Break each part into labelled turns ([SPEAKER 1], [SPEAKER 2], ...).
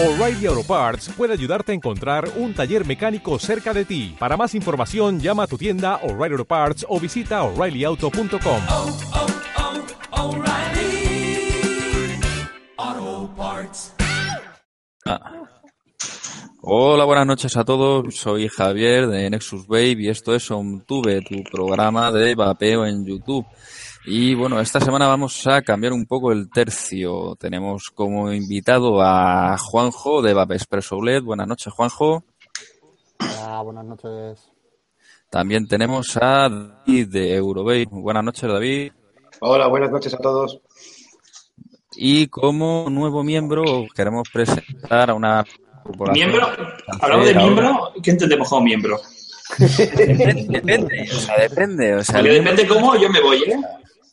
[SPEAKER 1] O'Reilly Auto Parts puede ayudarte a encontrar un taller mecánico cerca de ti. Para más información, llama a tu tienda O'Reilly Auto Parts o visita oreillyauto.com.
[SPEAKER 2] oh, oh, Auto Parts.
[SPEAKER 3] Hola, buenas noches a todos. Soy Javier de Nexus Babe y esto es OnTube, tu programa de vapeo en YouTube. Y bueno, esta semana vamos a cambiar un poco el tercio. Tenemos como invitado a Juanjo de Vape Expresso LED. Buenas noches, Juanjo.
[SPEAKER 4] Hola, buenas noches.
[SPEAKER 3] También tenemos a David de Eurobabe. Buenas noches, David.
[SPEAKER 5] Hola, buenas noches a todos.
[SPEAKER 3] Y como nuevo miembro queremos presentar a una.
[SPEAKER 6] ¿Miembro? Hablamos de miembro. ¿Qué entendemos como miembro?
[SPEAKER 3] Depende, depende, o sea, depende. O sea, miembro-
[SPEAKER 6] cómo yo me voy, ¿eh?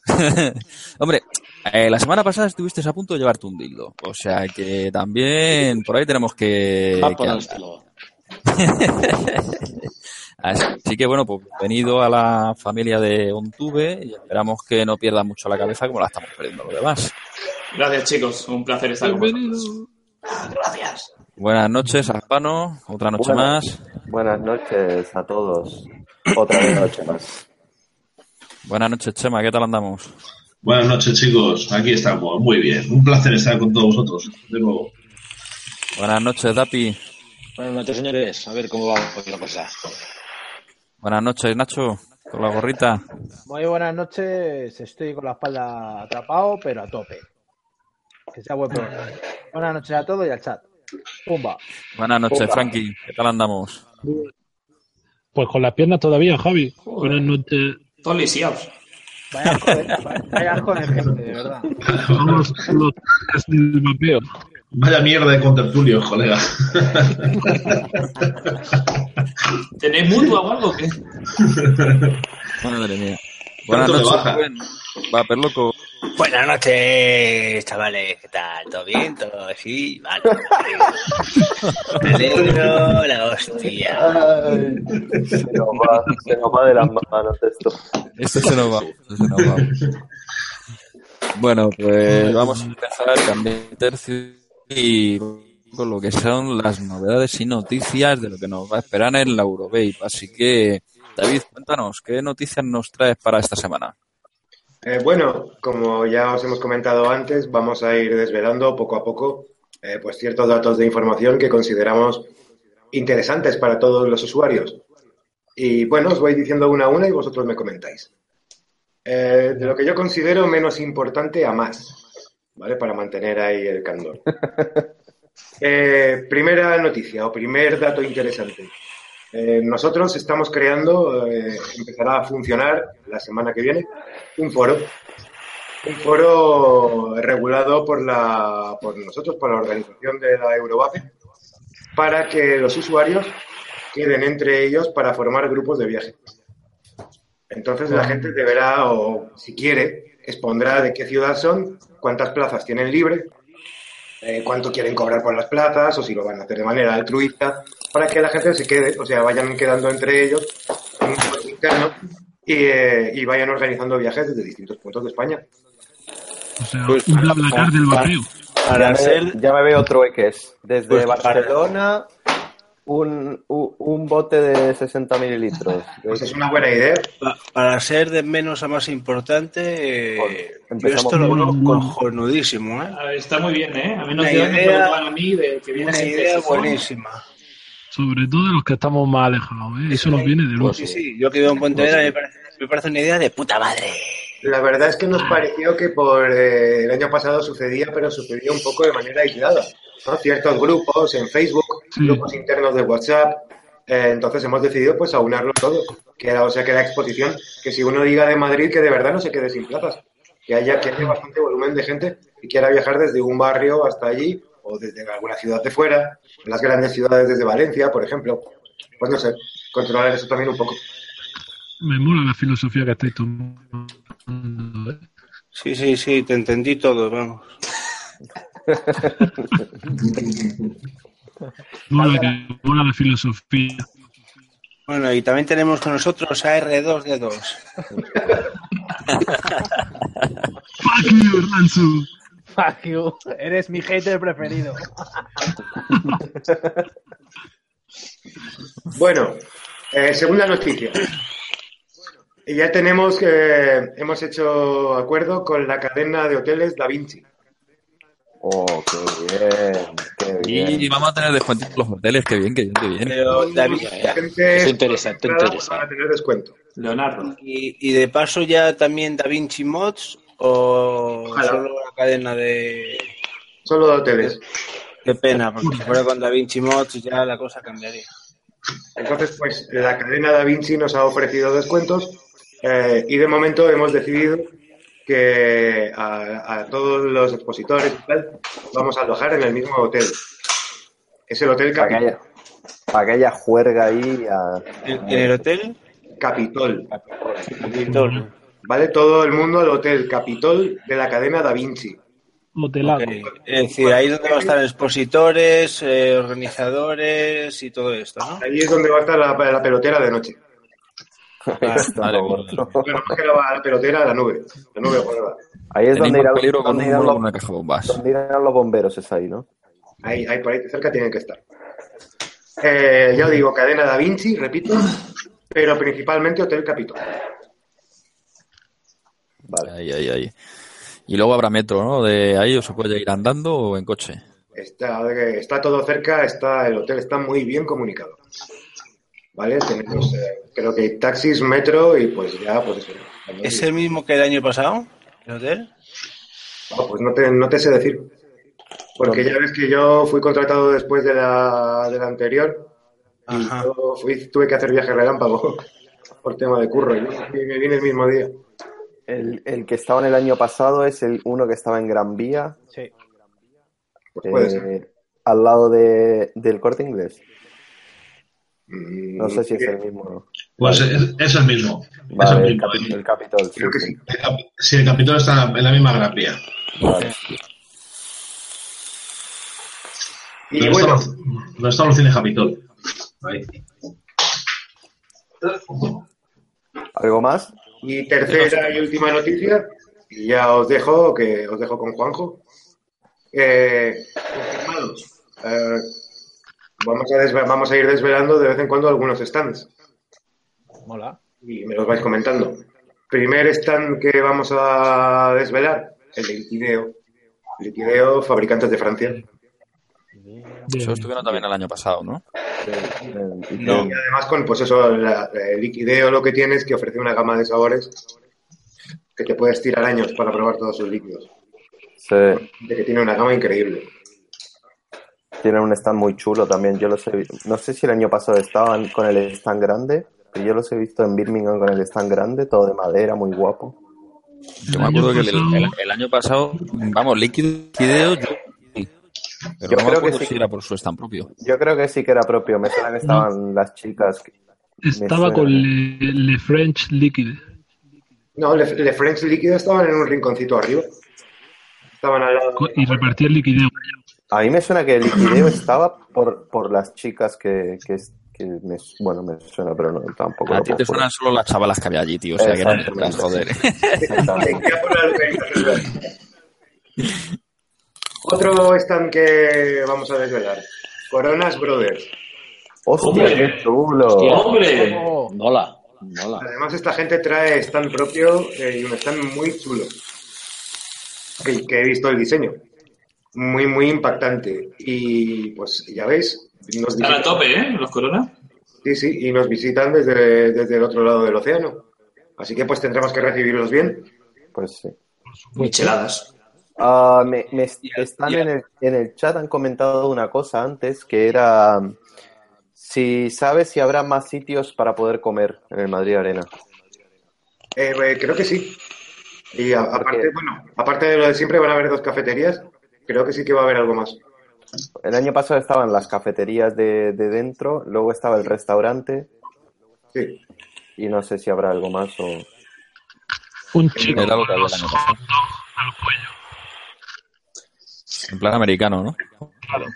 [SPEAKER 3] Hombre, eh, la semana pasada estuviste a punto de llevarte un dildo. O sea que también por ahí tenemos que. Así que bueno, pues bienvenido a la familia de OnTube y esperamos que no pierda mucho la cabeza como la estamos perdiendo los demás.
[SPEAKER 6] Gracias, chicos. Un placer estar con vosotros. Gracias.
[SPEAKER 3] Buenas noches, Aspano. Otra noche
[SPEAKER 7] Buenas.
[SPEAKER 3] más.
[SPEAKER 7] Buenas noches a todos. Otra noche más.
[SPEAKER 3] Buenas noches, Chema. ¿Qué tal andamos?
[SPEAKER 8] Buenas noches, chicos. Aquí estamos. Muy bien. Un placer estar con todos vosotros. De nuevo.
[SPEAKER 3] Buenas noches, Dapi.
[SPEAKER 4] Buenas noches, señores. A ver cómo va hoy la cosa.
[SPEAKER 3] Buenas noches, Nacho. Con la gorrita.
[SPEAKER 9] Muy buenas noches, estoy con la espalda atrapado, pero a tope. Que sea buen programa. Buenas noches a todos y al chat. Pumba.
[SPEAKER 3] Buenas noches,
[SPEAKER 7] Opa.
[SPEAKER 3] Frankie. ¿Qué tal andamos?
[SPEAKER 10] Pues con las piernas todavía, Javi. Buenas noches.
[SPEAKER 6] Todos lisiados.
[SPEAKER 9] Vaya de, vaya de gente, de verdad.
[SPEAKER 10] Vamos los del vapeo.
[SPEAKER 8] Vaya mierda de contertulios, colega.
[SPEAKER 6] ¿Tenéis mutua o algo? o ¿Qué?
[SPEAKER 3] Madre mía. Buenas
[SPEAKER 8] ¿Cuánto le
[SPEAKER 3] noches? Rubén. Va, loco.
[SPEAKER 11] Buenas noches, chavales. ¿Qué tal? ¿Todo bien? ¿Todo así? Vale. Me alegro la hostia.
[SPEAKER 7] Ay, se, nos va, se nos va de las manos esto.
[SPEAKER 3] Esto se nos va. esto se nos va. Bueno, pues vamos a empezar cambiar tercio y con lo que son las novedades y noticias de lo que nos va a esperar en la Eurobabe. Así que, David, cuéntanos, ¿qué noticias nos traes para esta semana?
[SPEAKER 5] Eh, bueno, como ya os hemos comentado antes, vamos a ir desvelando poco a poco eh, pues ciertos datos de información que consideramos interesantes para todos los usuarios. Y bueno, os voy diciendo una a una y vosotros me comentáis. Eh, de lo que yo considero menos importante a más, ¿vale? Para mantener ahí el candor. Primera noticia o primer dato interesante. Eh, nosotros estamos creando, eh, empezará a funcionar la semana que viene, un foro. Un foro regulado por, la, por nosotros, por la organización de la Eurovape, para que los usuarios queden entre ellos para formar grupos de viaje. Entonces la gente deberá, o si quiere, expondrá de qué ciudad son, cuántas plazas tienen libre, eh, cuánto quieren cobrar por las plazas, o si lo van a hacer de manera altruista, para que la gente se quede, o sea, vayan quedando entre ellos en un foro interno y, eh, y vayan organizando viajes desde distintos puntos de España.
[SPEAKER 10] O sea,
[SPEAKER 7] Pues,
[SPEAKER 10] un del.
[SPEAKER 7] Ya
[SPEAKER 11] Para
[SPEAKER 7] me,
[SPEAKER 11] ser.
[SPEAKER 7] ya me veo trueques. Desde
[SPEAKER 11] Pues
[SPEAKER 7] Barcelona, un, un bote de 60 mililitros.
[SPEAKER 5] Pues es una buena idea.
[SPEAKER 11] pa- Para ser de menos a más importante, eh, yo esto lo veo cojonudísimo, ¿eh?
[SPEAKER 6] A ver, está muy bien, ¿eh? A mí no
[SPEAKER 11] Una
[SPEAKER 6] ciudades me
[SPEAKER 11] idea-
[SPEAKER 6] preocupan a mí de que viene
[SPEAKER 11] Una idea buenísima.
[SPEAKER 10] Sobre todo de los que estamos más alejados, ¿eh? Eso nos viene de luego.
[SPEAKER 11] Sí, sí, yo que vivo en Pontevedra me parece, me parece una idea de puta madre.
[SPEAKER 5] La verdad es que nos pareció que por eh, el año pasado sucedía, pero sucedía un poco de manera aislada. ¿No? Ciertos grupos en Facebook,
[SPEAKER 10] Sí.
[SPEAKER 5] grupos internos de WhatsApp. eh, entonces hemos decidido pues aunarlo todo. Que, o sea, que la exposición, que si uno diga de Madrid, que de verdad no se quede sin plazas. Que haya, que haya bastante volumen de gente que quiera viajar desde un barrio hasta allí o desde alguna ciudad de fuera, las grandes ciudades desde Valencia, por ejemplo. Pues no sé, controlar eso también un poco.
[SPEAKER 10] Me mola la filosofía que estáis tomando. ¿eh?
[SPEAKER 11] Sí, sí, sí, te entendí todo, vamos.
[SPEAKER 10] Mola, que, mola la filosofía.
[SPEAKER 11] Bueno, y también tenemos con nosotros a R2D2.
[SPEAKER 10] Fuck you, Ransu.
[SPEAKER 9] Fuck you. Eres mi hater preferido.
[SPEAKER 5] Bueno, eh, segunda noticia. Ya tenemos que hemos hecho acuerdo con la cadena de hoteles Da Vinci.
[SPEAKER 7] Oh, qué bien, qué bien.
[SPEAKER 3] Y vamos a tener descuento en los hoteles, qué bien, qué bien, qué bien.
[SPEAKER 11] Pero, David,
[SPEAKER 5] Gente
[SPEAKER 11] es interesante, interesante.
[SPEAKER 5] Para tener descuento.
[SPEAKER 6] Leonardo.
[SPEAKER 11] Y, y de paso ya también Da Vinci Mods o
[SPEAKER 5] Ojalá.
[SPEAKER 11] solo la cadena de...
[SPEAKER 5] Solo de hoteles.
[SPEAKER 11] Qué pena, porque si fuera con Da Vinci Mods ya la cosa cambiaría.
[SPEAKER 5] Entonces, pues la cadena Da Vinci nos ha ofrecido descuentos eh, y de momento hemos decidido que a, a todos los expositores y tal vamos a alojar en el mismo hotel. Es el Hotel
[SPEAKER 7] Para que
[SPEAKER 5] Capitol.
[SPEAKER 7] haya, para que haya juerga ahí. A...
[SPEAKER 11] ¿En, en el hotel?
[SPEAKER 5] Capitol.
[SPEAKER 11] Capitol.
[SPEAKER 5] ¿Vale? Todo el mundo al Hotel Capitol de la cadena Da Vinci.
[SPEAKER 10] Hotelado.
[SPEAKER 11] Ok. Es decir, ahí es donde van a estar expositores, eh, organizadores y todo esto, ¿no?
[SPEAKER 5] Ahí es donde va a estar la, la pelotera de noche.
[SPEAKER 3] Vale,
[SPEAKER 5] Bueno, más que la, pelotera, la nube. La nube.
[SPEAKER 7] Ahí es donde irán,
[SPEAKER 3] peligro con
[SPEAKER 7] donde
[SPEAKER 3] un
[SPEAKER 7] irán
[SPEAKER 3] mono
[SPEAKER 7] los,
[SPEAKER 3] con una caja de bombas.
[SPEAKER 7] donde irán los bomberos, es ahí, ¿no?
[SPEAKER 5] Ahí, ahí por ahí cerca tienen que estar. Eh, ya os digo, cadena Da Vinci, repito, pero principalmente Hotel Capitol.
[SPEAKER 7] Vale.
[SPEAKER 3] Ahí, ahí, ahí. Y luego habrá metro, ¿no? De ahí o se puede ir andando o en coche.
[SPEAKER 5] Está, está todo cerca, está, el hotel está muy bien comunicado. ¿Vale? Tenemos, eh, creo que hay taxis, metro y pues ya, pues eso.
[SPEAKER 11] ¿Es el mismo que el año pasado? ¿El hotel?
[SPEAKER 5] No, pues no te, no te sé decir. Porque ya ves que yo fui contratado después de la, de la anterior y
[SPEAKER 11] Ajá.
[SPEAKER 5] yo fui, tuve que hacer viaje relámpago por tema de curro y me vine el mismo día.
[SPEAKER 7] El, el que estaba en el año pasado es el uno que estaba en Gran Vía,
[SPEAKER 9] Sí.
[SPEAKER 5] Pues puede
[SPEAKER 7] eh,
[SPEAKER 5] ser.
[SPEAKER 7] al lado de, del corte inglés.
[SPEAKER 5] Mm,
[SPEAKER 7] No sé si es el mismo o no.
[SPEAKER 8] Pues es, es el mismo. es el mismo.
[SPEAKER 7] el Capitol, sí,
[SPEAKER 5] Creo que
[SPEAKER 7] sí.
[SPEAKER 5] sí.
[SPEAKER 8] El cap- Sí, el Capitol está en la misma Gran Vía.
[SPEAKER 7] Vale.
[SPEAKER 5] Y
[SPEAKER 8] Donde
[SPEAKER 5] bueno,
[SPEAKER 8] están los- donde están los cines Capitol. Ahí.
[SPEAKER 7] ¿Algo más?
[SPEAKER 5] y tercera y última noticia, y ya os dejo, que os dejo con Juanjo. Eh, confirmados. Eh, vamos, a desve- vamos a ir desvelando de vez en cuando algunos stands.
[SPEAKER 9] Mola.
[SPEAKER 5] y me los vais comentando. Primer stand que vamos a desvelar, el de Liquideo. Liquideo, fabricantes de Francia.
[SPEAKER 3] Eso estuvieron también el año pasado, ¿no?
[SPEAKER 7] Eh,
[SPEAKER 5] Y además con, pues eso, la- el Liquideo lo que tiene es que ofrece una gama de sabores que te puedes tirar años para probar todos sus líquidos.
[SPEAKER 7] Sí,
[SPEAKER 5] De que tiene una gama increíble.
[SPEAKER 7] Tienen un stand muy chulo también. Yo los he vi- No sé si el año pasado estaban con el stand grande, pero yo los he visto en Birmingham con el stand grande, todo de madera, muy guapo.
[SPEAKER 3] Yo me acuerdo que el, el- el año pasado, vamos, líquido, yo, pero
[SPEAKER 7] Yo
[SPEAKER 3] no me
[SPEAKER 7] creo que sí.
[SPEAKER 3] si era por su stand propio.
[SPEAKER 7] Yo creo que sí que era propio. Me suena que estaban las chicas. que-
[SPEAKER 10] Estaba con Le, Le French Liquid.
[SPEAKER 5] No, Le, Le French Líquido estaban en un rinconcito arriba. Estaban al lado.
[SPEAKER 10] y repartía el liquideo.
[SPEAKER 7] A mí me suena que el liquideo estaba por, por las chicas que, que, que me, bueno, me suena, pero no, tampoco.
[SPEAKER 3] A ti te suenan solo las chavalas que había allí, tío. O sea, que no
[SPEAKER 7] Exactamente.
[SPEAKER 3] joder.
[SPEAKER 5] Otro stand que vamos a desvelar. Coronas Brothers.
[SPEAKER 7] ¡Hostia,
[SPEAKER 6] Hombre.
[SPEAKER 7] qué chulo!
[SPEAKER 6] ¡Hombre!
[SPEAKER 9] Oh,
[SPEAKER 11] Mola, mola.
[SPEAKER 5] Además, esta gente trae stand propio eh, y un stand muy chulo. Que, que he visto el diseño. Muy, muy impactante. Y pues ya veis, nos
[SPEAKER 6] Están a tope, ¿eh? Los Corona.
[SPEAKER 5] sí, sí, y nos visitan desde, desde el otro lado del océano. Así que pues tendremos que recibirlos bien.
[SPEAKER 7] Pues sí.
[SPEAKER 6] Micheladas.
[SPEAKER 7] Ah, me, me están en el, en el chat, han comentado una cosa antes, que era si sabes si habrá más sitios para poder comer en el Madrid Arena.
[SPEAKER 5] Eh, eh, creo que sí. Y a- aparte, bueno, aparte de lo de siempre van a haber dos cafeterías. Creo que sí que va a haber algo más.
[SPEAKER 7] El año pasado estaban las cafeterías de, de dentro, luego estaba el restaurante
[SPEAKER 5] Sí.
[SPEAKER 7] y no sé si habrá algo más o...
[SPEAKER 10] Un chico
[SPEAKER 3] que
[SPEAKER 10] con los
[SPEAKER 3] el
[SPEAKER 10] al cuello.
[SPEAKER 3] En plan americano, ¿no?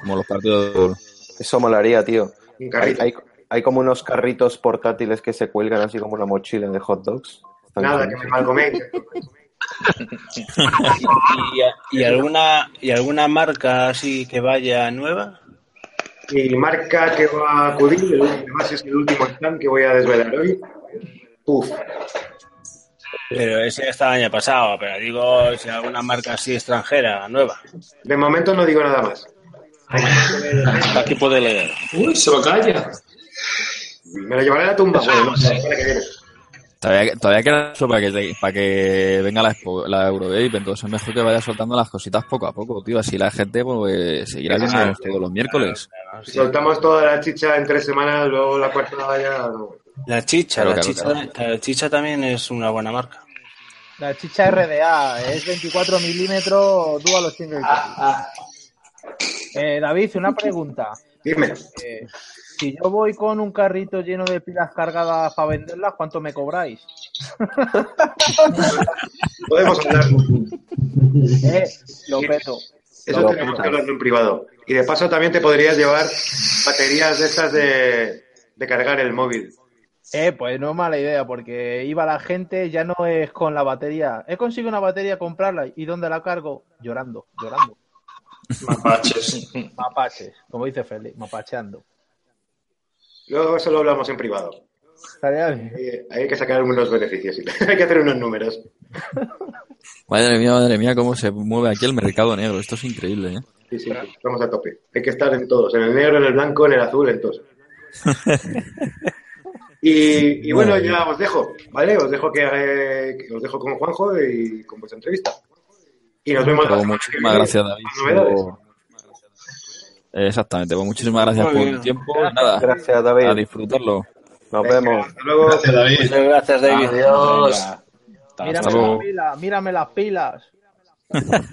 [SPEAKER 3] Como los partidos.
[SPEAKER 7] Eso molaría, tío. Hay, hay, hay como unos carritos portátiles que se cuelgan así como una mochila de hot dogs. Están
[SPEAKER 5] Nada, que me mal coméis.
[SPEAKER 11] ¿Y, y alguna, ¿Y alguna marca así que vaya nueva?
[SPEAKER 5] Mi marca que va a acudir, además es el último stand que voy a desvelar hoy. Uf,
[SPEAKER 11] Pero ese ya estaba el año pasado, pero digo si alguna marca así extranjera, nueva.
[SPEAKER 5] de momento no digo nada más.
[SPEAKER 11] Aquí puede leer.
[SPEAKER 6] Uy, se lo calla.
[SPEAKER 5] Me lo llevaré a la tumba, bueno,
[SPEAKER 3] Todavía, todavía queda eso para que, te- para que venga la, la entonces es mejor que vaya soltando las cositas poco a poco, tío. Así la gente pues, seguirá viéndonos todos los miércoles.
[SPEAKER 5] Si soltamos toda la chicha en tres semanas, luego la cuarta ya no.
[SPEAKER 11] La chicha,
[SPEAKER 3] Claro,
[SPEAKER 11] la,
[SPEAKER 3] claro,
[SPEAKER 11] chicha la chicha también es una buena marca.
[SPEAKER 9] La chicha RDA es 24 milímetros dual single eh, David, una pregunta.
[SPEAKER 5] Dime.
[SPEAKER 9] Eh, si yo voy con un carrito lleno de pilas cargadas para venderlas, ¿cuánto me cobráis?
[SPEAKER 5] Podemos hablar.
[SPEAKER 9] Eh, lo peto.
[SPEAKER 5] Eso tenemos que hablarlo en privado. Y de paso también te podrías llevar baterías de estas de, de cargar el móvil.
[SPEAKER 9] Eh, pues no es mala idea, porque iba la gente, ya no es con la batería. He conseguido una batería, comprarla. ¿Y dónde la cargo? Llorando, llorando.
[SPEAKER 6] Mapaches.
[SPEAKER 9] Mapaches, como dice Félix, mapacheando.
[SPEAKER 5] Luego eso lo hablamos en privado.
[SPEAKER 9] Estaría bien.
[SPEAKER 5] Eh, Hay que sacar unos beneficios. Hay que hacer unos números.
[SPEAKER 3] Madre mía, madre mía, cómo se mueve aquí el mercado negro. Esto es increíble, ¿eh?
[SPEAKER 5] Sí, sí, sí, vamos a tope. Hay que estar en todos, en el negro, en el blanco, en el azul, en todos. Y, y bueno, ya os dejo, ¿vale? Os dejo que, eh, que os dejo con Juanjo y con vuestra entrevista. Y nos vemos la semana
[SPEAKER 3] muchísimas gracias, David. Por- Exactamente, pues muchísimas gracias
[SPEAKER 11] Muy
[SPEAKER 3] por
[SPEAKER 11] bien.
[SPEAKER 3] tu tiempo. y Nada,
[SPEAKER 7] Gracias, David.
[SPEAKER 3] a disfrutarlo.
[SPEAKER 7] Nos
[SPEAKER 5] Venga,
[SPEAKER 7] vemos.
[SPEAKER 5] Hasta luego.
[SPEAKER 8] Gracias, David.
[SPEAKER 11] Muchas gracias, David.
[SPEAKER 4] Adiós.
[SPEAKER 9] Mírame
[SPEAKER 3] hasta luego.
[SPEAKER 9] las pilas, mírame las pilas.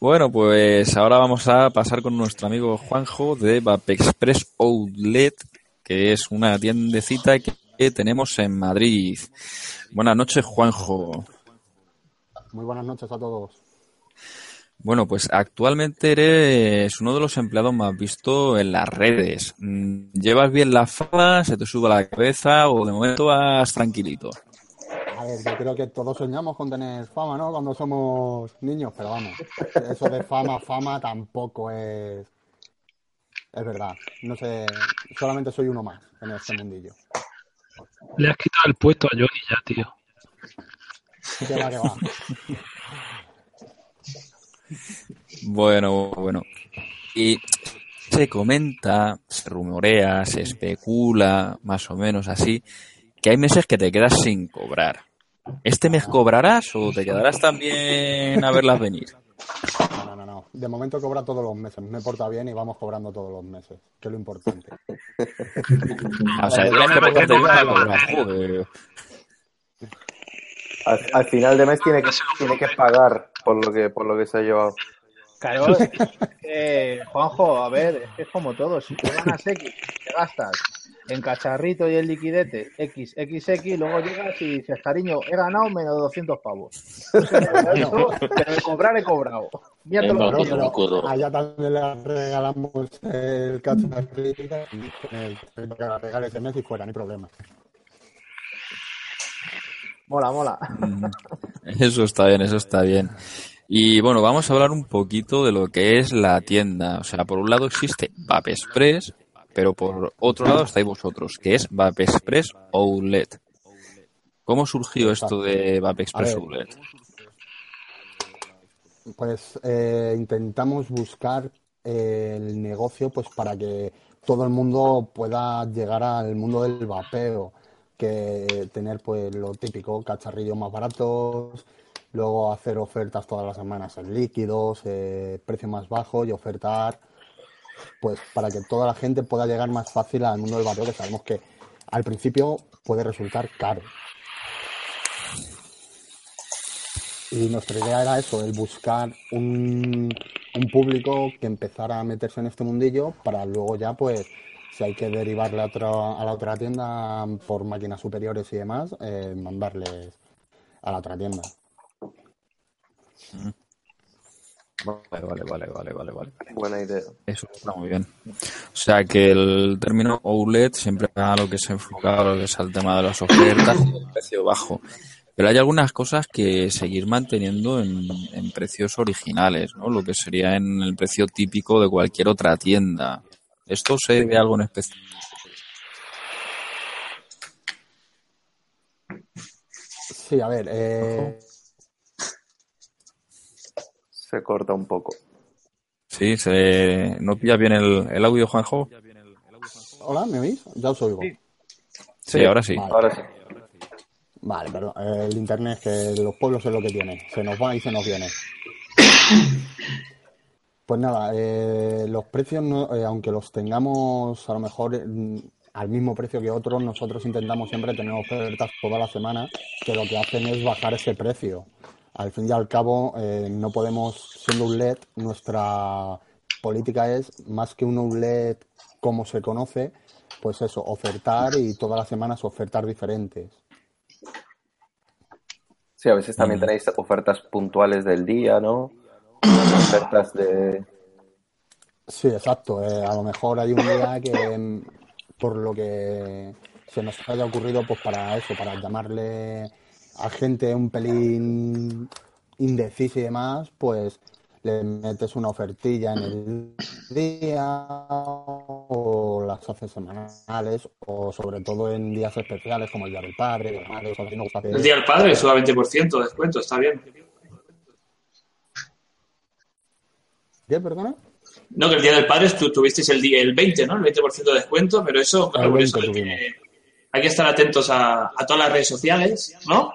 [SPEAKER 3] Bueno, pues ahora vamos a pasar con nuestro amigo Juanjo de Vapexpress Outlet, que es una tiendecita que tenemos en Madrid. Buenas noches, Juanjo.
[SPEAKER 12] Muy buenas noches a todos.
[SPEAKER 3] Bueno, pues actualmente eres uno de los empleados más vistos en las redes. ¿Llevas bien la fama? ¿Se te sube a la cabeza? ¿O de momento vas tranquilito?
[SPEAKER 12] A ver, yo creo que todos soñamos con tener fama, ¿no? Cuando somos niños, pero vamos, eso de fama, fama tampoco es... Es verdad, no sé, solamente soy uno más en este mundillo.
[SPEAKER 10] Le has quitado el puesto a Johnny ya, tío.
[SPEAKER 12] Que va, que va.
[SPEAKER 3] Bueno, bueno. Y se comenta, se rumorea, se especula, más o menos así, que hay meses que te quedas sin cobrar. ¿Este mes cobrarás o te quedarás también a verlas venir?
[SPEAKER 12] No, no, no, no. De momento cobra todos los meses, me porta bien y vamos cobrando todos los meses, que es lo importante.
[SPEAKER 3] Ah, o sea, tienes que portarte bien para cobrar. Joder.
[SPEAKER 7] Al, al final de mes tiene que, tiene que pagar por lo que, por lo que se ha llevado.
[SPEAKER 9] Claro, es que, Juanjo, a ver, es que es como todo. Si tú ganas X, te gastas en cacharrito y en liquidete X, XX, luego llegas y dices, cariño, he ganado menos de 200 pavos. Eso, pero de cobrar he cobrado. Mira todo lo que
[SPEAKER 12] allá también le regalamos el cacharrito el regale ese mes y fuera, no hay problema.
[SPEAKER 9] Mola, mola.
[SPEAKER 3] Eso está bien, eso está bien. Y bueno, vamos a hablar un poquito de lo que es la tienda. O sea, por un lado existe Vape Express, pero por otro lado estáis vosotros, que es Vape Express Outlet. ¿Cómo surgió esto de Vape Express. Outlet?
[SPEAKER 12] Pues eh, intentamos buscar eh, el negocio pues para que todo el mundo pueda llegar al mundo del vapeo, que tener pues lo típico, cacharrillos más baratos, luego hacer ofertas todas las semanas en líquidos, eh, precio más bajo y ofertar pues para que toda la gente pueda llegar más fácil al mundo del vapeo, que sabemos que al principio puede resultar caro. Y nuestra idea era eso, el buscar un, un público que empezara a meterse en este mundillo para luego ya, pues, si hay que derivarle a, la otra tienda por máquinas superiores y demás, eh, mandarles a la otra tienda.
[SPEAKER 3] Vale, vale, vale, vale, vale, vale.
[SPEAKER 7] Buena idea.
[SPEAKER 3] Eso está muy bien. O sea que el término outlet siempre a lo que se enfoca a lo que es al tema de las ofertas y el precio bajo. Pero hay algunas cosas que seguir manteniendo en, en precios originales, ¿no? Lo que sería en el precio típico de cualquier otra tienda. ¿Esto se debe a algo en especial?
[SPEAKER 12] Sí, a ver, eh,
[SPEAKER 7] Se corta un poco.
[SPEAKER 3] Sí, se... ¿no pilla bien el, el audio, Juanjo?
[SPEAKER 12] hola, ¿me oís? Ya os oigo.
[SPEAKER 3] Sí, ahora sí.
[SPEAKER 12] Vale.
[SPEAKER 7] Ahora sí.
[SPEAKER 12] Vale, perdón. El internet, que los pueblos es lo que tiene. Se nos va y se nos viene. Pues nada, eh, los precios, no- eh, aunque los tengamos a lo mejor mm, al mismo precio que otros, nosotros intentamos siempre tener ofertas toda la semana que lo que hacen es bajar ese precio. Al fin y al cabo, eh, no podemos, siendo un LED, nuestra política es, más que un outlet como se conoce, pues eso, ofertar y todas las semanas ofertar diferentes.
[SPEAKER 7] Sí, a veces también tenéis ofertas puntuales del día, ¿no? Ofertas de...
[SPEAKER 12] Sí, exacto. Eh, a lo mejor hay un día que, por lo que se nos haya ocurrido, pues para eso, para llamarle a gente un pelín indecisa y demás, pues le metes una ofertilla en el día o las haces semanales o sobre todo en días especiales como el Día del Padre, la Madre, gusta hacer-
[SPEAKER 6] El día del padre suba 20% de descuento, está bien.
[SPEAKER 12] ¿Qué, perdona?
[SPEAKER 6] No, que el día del padre tú tuvisteis el, día, el 20, ¿no? El 20% de descuento, pero eso, claro, por eso
[SPEAKER 12] 20
[SPEAKER 6] hay
[SPEAKER 12] tuvimos.
[SPEAKER 6] que, hay que estar atentos a, a todas las redes sociales, ¿no?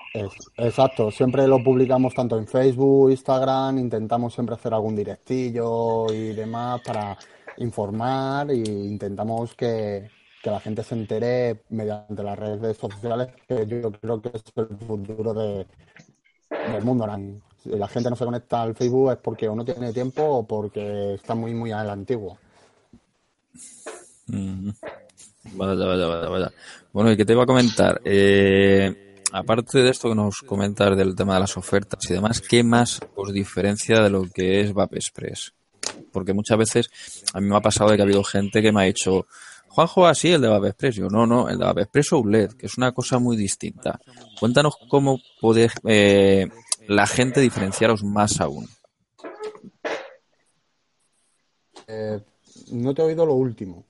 [SPEAKER 12] Exacto, siempre lo publicamos tanto en Facebook, Instagram, intentamos siempre hacer algún directillo y demás para informar e intentamos que, que la gente se entere mediante las redes sociales, que yo creo que es el futuro de, del mundo. ahora. Si la gente no se conecta al Facebook es porque o no tiene tiempo o porque está muy, muy a la antigua.
[SPEAKER 3] Mm. Vaya, vaya, vaya, vaya. Bueno, y que te iba a comentar, eh, aparte de esto que nos comentas del tema de las ofertas y demás, ¿qué más os diferencia de lo que es Vape Express? Porque muchas veces a mí me ha pasado de que ha habido gente que me ha dicho, Juanjo, así el de Vape Express. Yo, no, no, el de Vape Express Outlet, que es una cosa muy distinta. Cuéntanos cómo puede eh, la gente diferenciaros más aún.
[SPEAKER 12] Eh, no te he oído lo último.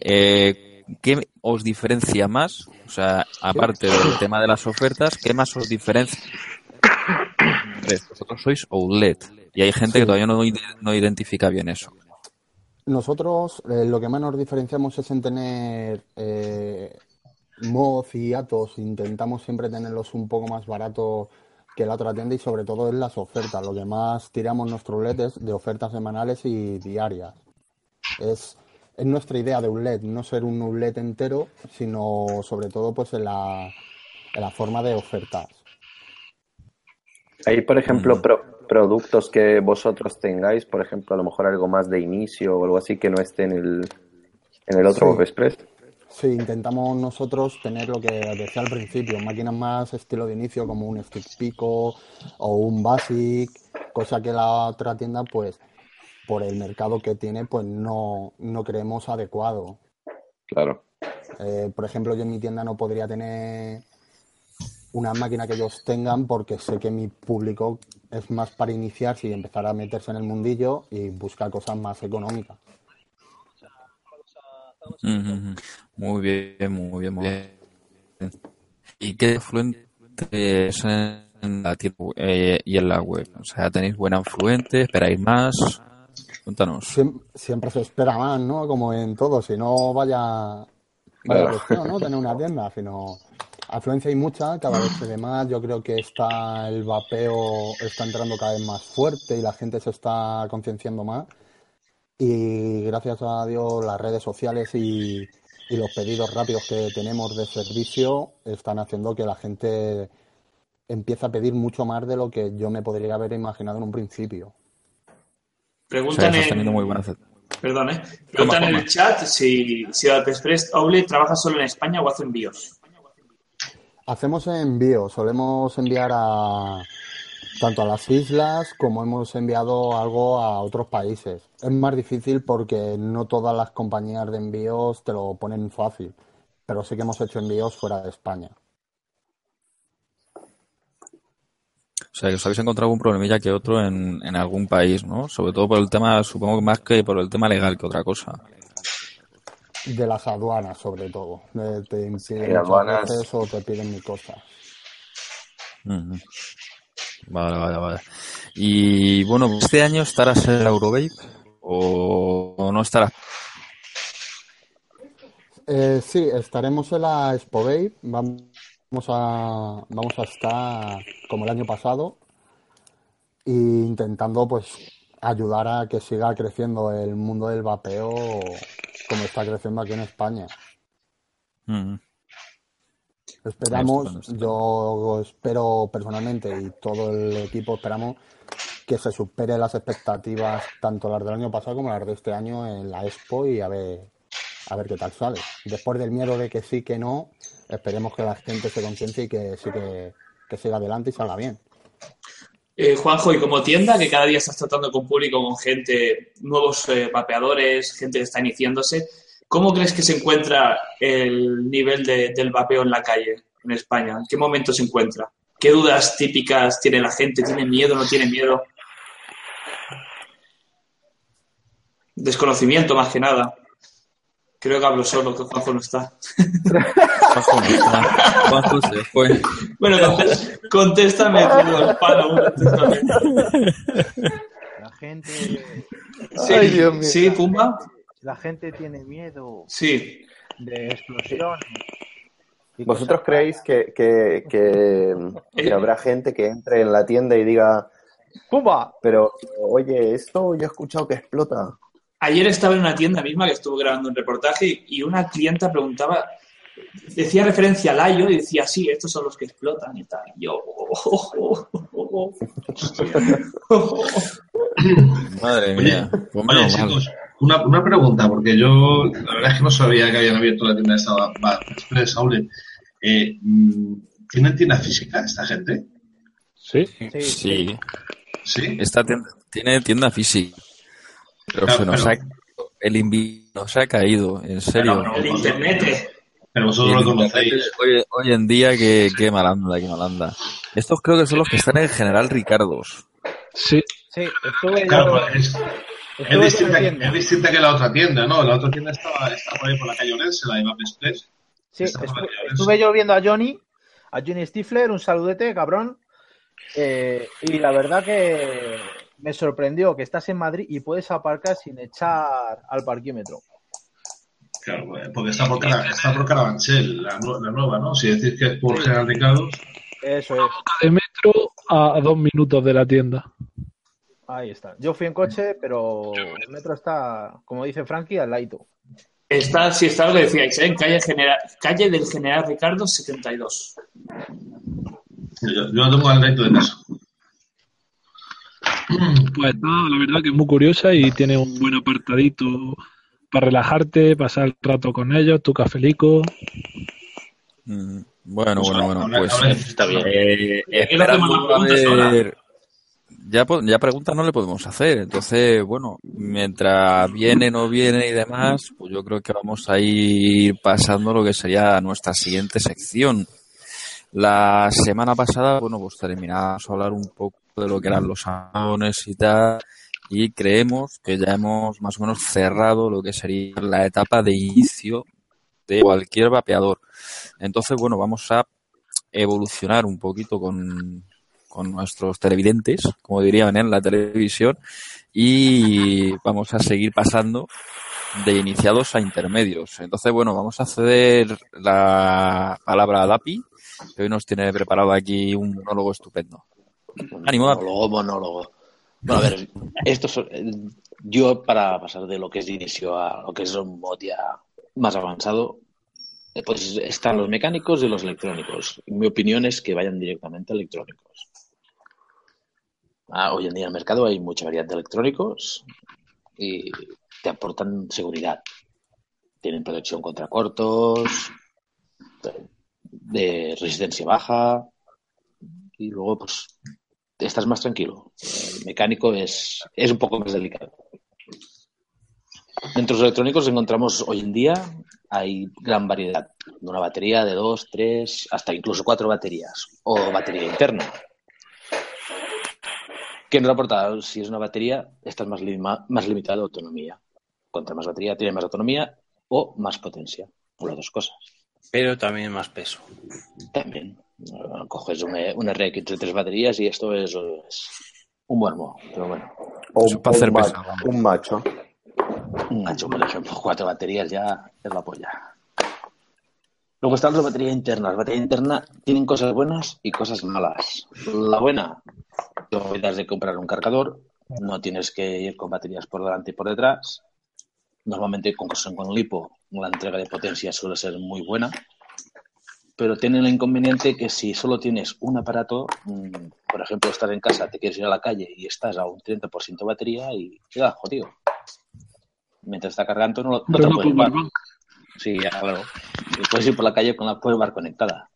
[SPEAKER 3] Eh, ¿Qué os diferencia más? O sea, aparte del tema de las ofertas, ¿qué más os diferencia? Vosotros sois outlet y hay gente que todavía no, no identifica bien eso.
[SPEAKER 12] Nosotros eh, lo que más nos diferenciamos es en tener eh, mod y atos. Intentamos siempre tenerlos un poco más baratos que la otra tienda y sobre todo en las ofertas. Lo que más tiramos nuestros LED es de ofertas semanales y diarias. Es, es nuestra idea de un LED, no ser un LED entero, sino sobre todo pues en la, en la forma de ofertas.
[SPEAKER 7] Hay, por ejemplo, pro- productos que vosotros tengáis, por ejemplo, a lo mejor algo más de inicio o algo así que no esté en el, en el otro
[SPEAKER 12] Sí.
[SPEAKER 7] Express.
[SPEAKER 12] Sí, intentamos nosotros tener lo que decía al principio, máquinas más estilo de inicio como un Stick Pico o un Basic, cosa que la otra tienda, pues, por el mercado que tiene, pues no, no creemos adecuado.
[SPEAKER 7] Claro.
[SPEAKER 12] Eh, por ejemplo, yo en mi tienda no podría tener una máquina que ellos tengan porque sé que mi público es más para iniciarse y empezar a meterse en el mundillo y buscar cosas más económicas.
[SPEAKER 3] Muy bien, muy bien, muy bien. ¿Y qué influente es en la eh, y en la web? O sea, ¿tenéis buena influente? ¿Esperáis más? Cuéntanos.
[SPEAKER 12] Siem- siempre se espera más, ¿no? Como en todo, si no vaya, vaya
[SPEAKER 3] Claro.
[SPEAKER 12] cuestión, ¿no? Tener una tienda, sino afluencia hay mucha, cada vez se ve más, yo creo que está el vapeo está entrando cada vez más fuerte y la gente se está concienciando más y gracias a Dios las redes sociales y, y los pedidos rápidos que tenemos de servicio están haciendo que la gente empiece a pedir mucho más de lo que yo me podría haber imaginado en un principio.
[SPEAKER 3] O sea,
[SPEAKER 6] Preguntan en,
[SPEAKER 3] muy
[SPEAKER 6] perdón, ¿eh? Preguntan en el chat si, si Express Outlet trabaja solo en España o hace envíos.
[SPEAKER 12] Hacemos envíos, solemos enviar a tanto a las islas como hemos enviado algo a otros países. Es más difícil porque no todas las compañías de envíos te lo ponen fácil, pero sí que hemos hecho envíos fuera de España.
[SPEAKER 3] sea, que os habéis encontrado un problemilla que otro en, en algún país, ¿no? Sobre todo por el tema, supongo que más que por el tema legal que otra cosa.
[SPEAKER 12] De las aduanas, sobre todo. De- te impiden
[SPEAKER 7] aduanas.
[SPEAKER 12] o te piden mil cosas.
[SPEAKER 3] Ujú. Vale, vale, vale. Y bueno, ¿este año estarás en la Eurovape o, o no estarás?
[SPEAKER 12] Eh, sí, estaremos en la Expo Babe. Vamos a, vamos a estar como el año pasado e intentando pues ayudar a que siga creciendo el mundo del vapeo como está creciendo aquí en España.
[SPEAKER 3] Ujú.
[SPEAKER 12] Esperamos, yo espero personalmente y todo el equipo esperamos que se supere las expectativas, tanto las del año pasado como las de este año en la Expo y a ver, a ver qué tal sale. Después del miedo de que sí, que no, esperemos que la gente se conciencie y que sí que, que siga adelante y salga bien.
[SPEAKER 6] Eh, Juanjo, y como tienda, que cada día estás tratando con público, con gente, nuevos eh, vapeadores, gente que está iniciándose, ¿cómo crees que se encuentra el nivel de- del vapeo en la calle en España? ¿En qué momento se encuentra? ¿Qué dudas típicas tiene la gente? ¿Tiene miedo? ¿No tiene miedo? Desconocimiento, más que nada. Creo que hablo solo, que Juanjo no está.
[SPEAKER 3] Juanjo no está. Juanjo se fue.
[SPEAKER 6] Bueno, conté- contéstame, tú, Palo, contéstame.
[SPEAKER 9] La gente,
[SPEAKER 6] Sí,
[SPEAKER 7] Ay, Dios mío.
[SPEAKER 6] sí, Pumba.
[SPEAKER 9] La gente tiene miedo
[SPEAKER 6] Sí.
[SPEAKER 9] de explosiones. y
[SPEAKER 7] ¿Vosotros creéis que, que, que, que habrá gente que entre en la tienda y diga,
[SPEAKER 9] ¡Pumba!
[SPEAKER 7] pero oye, esto yo he escuchado que explota?
[SPEAKER 6] Ayer estaba en una tienda misma que estuvo grabando un reportaje y una clienta preguntaba, decía referencia al ayo y decía, sí, estos son los que explotan y tal. Y yo, oh, oh, oh, oh, oh, oh.
[SPEAKER 3] Madre mía. Pues
[SPEAKER 8] Oye, chicos, una, una pregunta, porque yo la verdad es que no sabía que habían abierto la tienda esa Bat Express, Aule. Eh, mm, ¿Tienen tienda física esta gente?
[SPEAKER 10] Sí.
[SPEAKER 9] Sí,
[SPEAKER 3] Sí,
[SPEAKER 8] Sí.
[SPEAKER 3] esta tienda tiene tienda física. Pero
[SPEAKER 8] Claro,
[SPEAKER 3] se nos
[SPEAKER 8] pero-
[SPEAKER 3] ha, el invito se ha caído, en serio.
[SPEAKER 8] Pero-
[SPEAKER 6] El internet.
[SPEAKER 8] Pero
[SPEAKER 3] Y
[SPEAKER 8] vosotros
[SPEAKER 3] el
[SPEAKER 8] lo
[SPEAKER 3] internet
[SPEAKER 8] conocéis.
[SPEAKER 3] Hoy, hoy en día, qué, qué malanda, qué malanda. Estos creo que son los que están en General Ricardos.
[SPEAKER 10] Sí.
[SPEAKER 9] Sí, estuve yo,
[SPEAKER 8] Claro, es, distinta, es distinta que la otra tienda, ¿no? La otra tienda estaba, está por ahí por la calle Orense, la de Express.
[SPEAKER 9] Sí, estuve yo viendo a Johnny, a Johnny Stifler, un saludete, cabrón. Eh, y la verdad que me sorprendió que estás en Madrid y puedes aparcar sin echar al parquímetro.
[SPEAKER 8] Claro, porque está por, Cara- está por Carabanchel, la, nu- la nueva, ¿no? Si decís que es por General Ricardo,
[SPEAKER 9] Eso es,
[SPEAKER 10] De metro a dos minutos de la tienda.
[SPEAKER 9] ahí está. Yo fui en coche, pero el metro está, como dice Frankie, al ladito.
[SPEAKER 6] Está, sí, está lo que decíais, ¿eh? en calle, General, calle del General Ricardo 72.
[SPEAKER 8] yo, yo la tengo al reto de casa.
[SPEAKER 10] Pues está, la verdad que es muy curiosa y tiene un buen apartadito para relajarte, pasar el rato con ellos, tu cafelico.
[SPEAKER 3] Mm, Bueno,
[SPEAKER 8] Pues
[SPEAKER 3] bueno, bueno, pues
[SPEAKER 11] Está bien.
[SPEAKER 3] eh, Ya, ya preguntas no le podemos hacer, entonces, bueno, mientras viene, no viene y demás, pues yo creo que vamos a ir pasando lo que sería nuestra siguiente sección. La semana pasada, bueno, pues terminamos a hablar un poco de lo que eran los salones y tal, y creemos que ya hemos más o menos cerrado lo que sería la etapa de inicio de cualquier vapeador. Entonces, bueno, vamos a evolucionar un poquito con, con nuestros televidentes, como dirían en la televisión, y vamos a seguir pasando de iniciados a intermedios. Entonces, bueno, vamos a ceder la palabra a Dapi, que hoy nos tiene preparado aquí un monólogo estupendo. Ánimo.
[SPEAKER 11] Monólogo, monólogo. Bueno, a ver, esto eh, yo para pasar de lo que es de inicio a lo que es un mod ya más avanzado, eh, pues están los mecánicos y los electrónicos. Mi opinión es que vayan directamente a electrónicos. Ah, hoy en día en el mercado hay mucha variedad de electrónicos y te aportan seguridad. Tienen protección contra cortos, de- de resistencia baja y luego pues estás más tranquilo. El mecánico es, es un poco más delicado. Dentro de los electrónicos encontramos hoy en día hay gran variedad. De una batería de dos, tres, hasta incluso cuatro baterías o batería interna. ¿Qué nos aporta? Si es una batería, estás más, lima- más limitado de autonomía. Cuanta más batería, tiene más autonomía o más potencia. O las dos cosas.
[SPEAKER 13] Pero también más peso.
[SPEAKER 11] También. Eh, Coges un, un RX de tres baterías y esto es, es un buen modo. Pero bueno.
[SPEAKER 7] O un,
[SPEAKER 3] para
[SPEAKER 7] macho.
[SPEAKER 11] Un gancho, por ejemplo, cuatro baterías ya es la polla. Luego están las baterías internas. Las baterías internas tienen cosas buenas y cosas malas. La buena, te olvidas de comprar un cargador, no tienes que ir con baterías por delante y por detrás. Normalmente con con lipo, la entrega de potencia suele ser muy buena. Pero tiene el inconveniente que si solo tienes un aparato, mm, por ejemplo, estás en casa, te quieres ir a la calle y estás a un 30% de batería y queda jodido. Mientras está cargando no, lo- no te
[SPEAKER 10] no
[SPEAKER 11] puedes llevar. Sí, claro. Puedes ir por la calle con la conectada.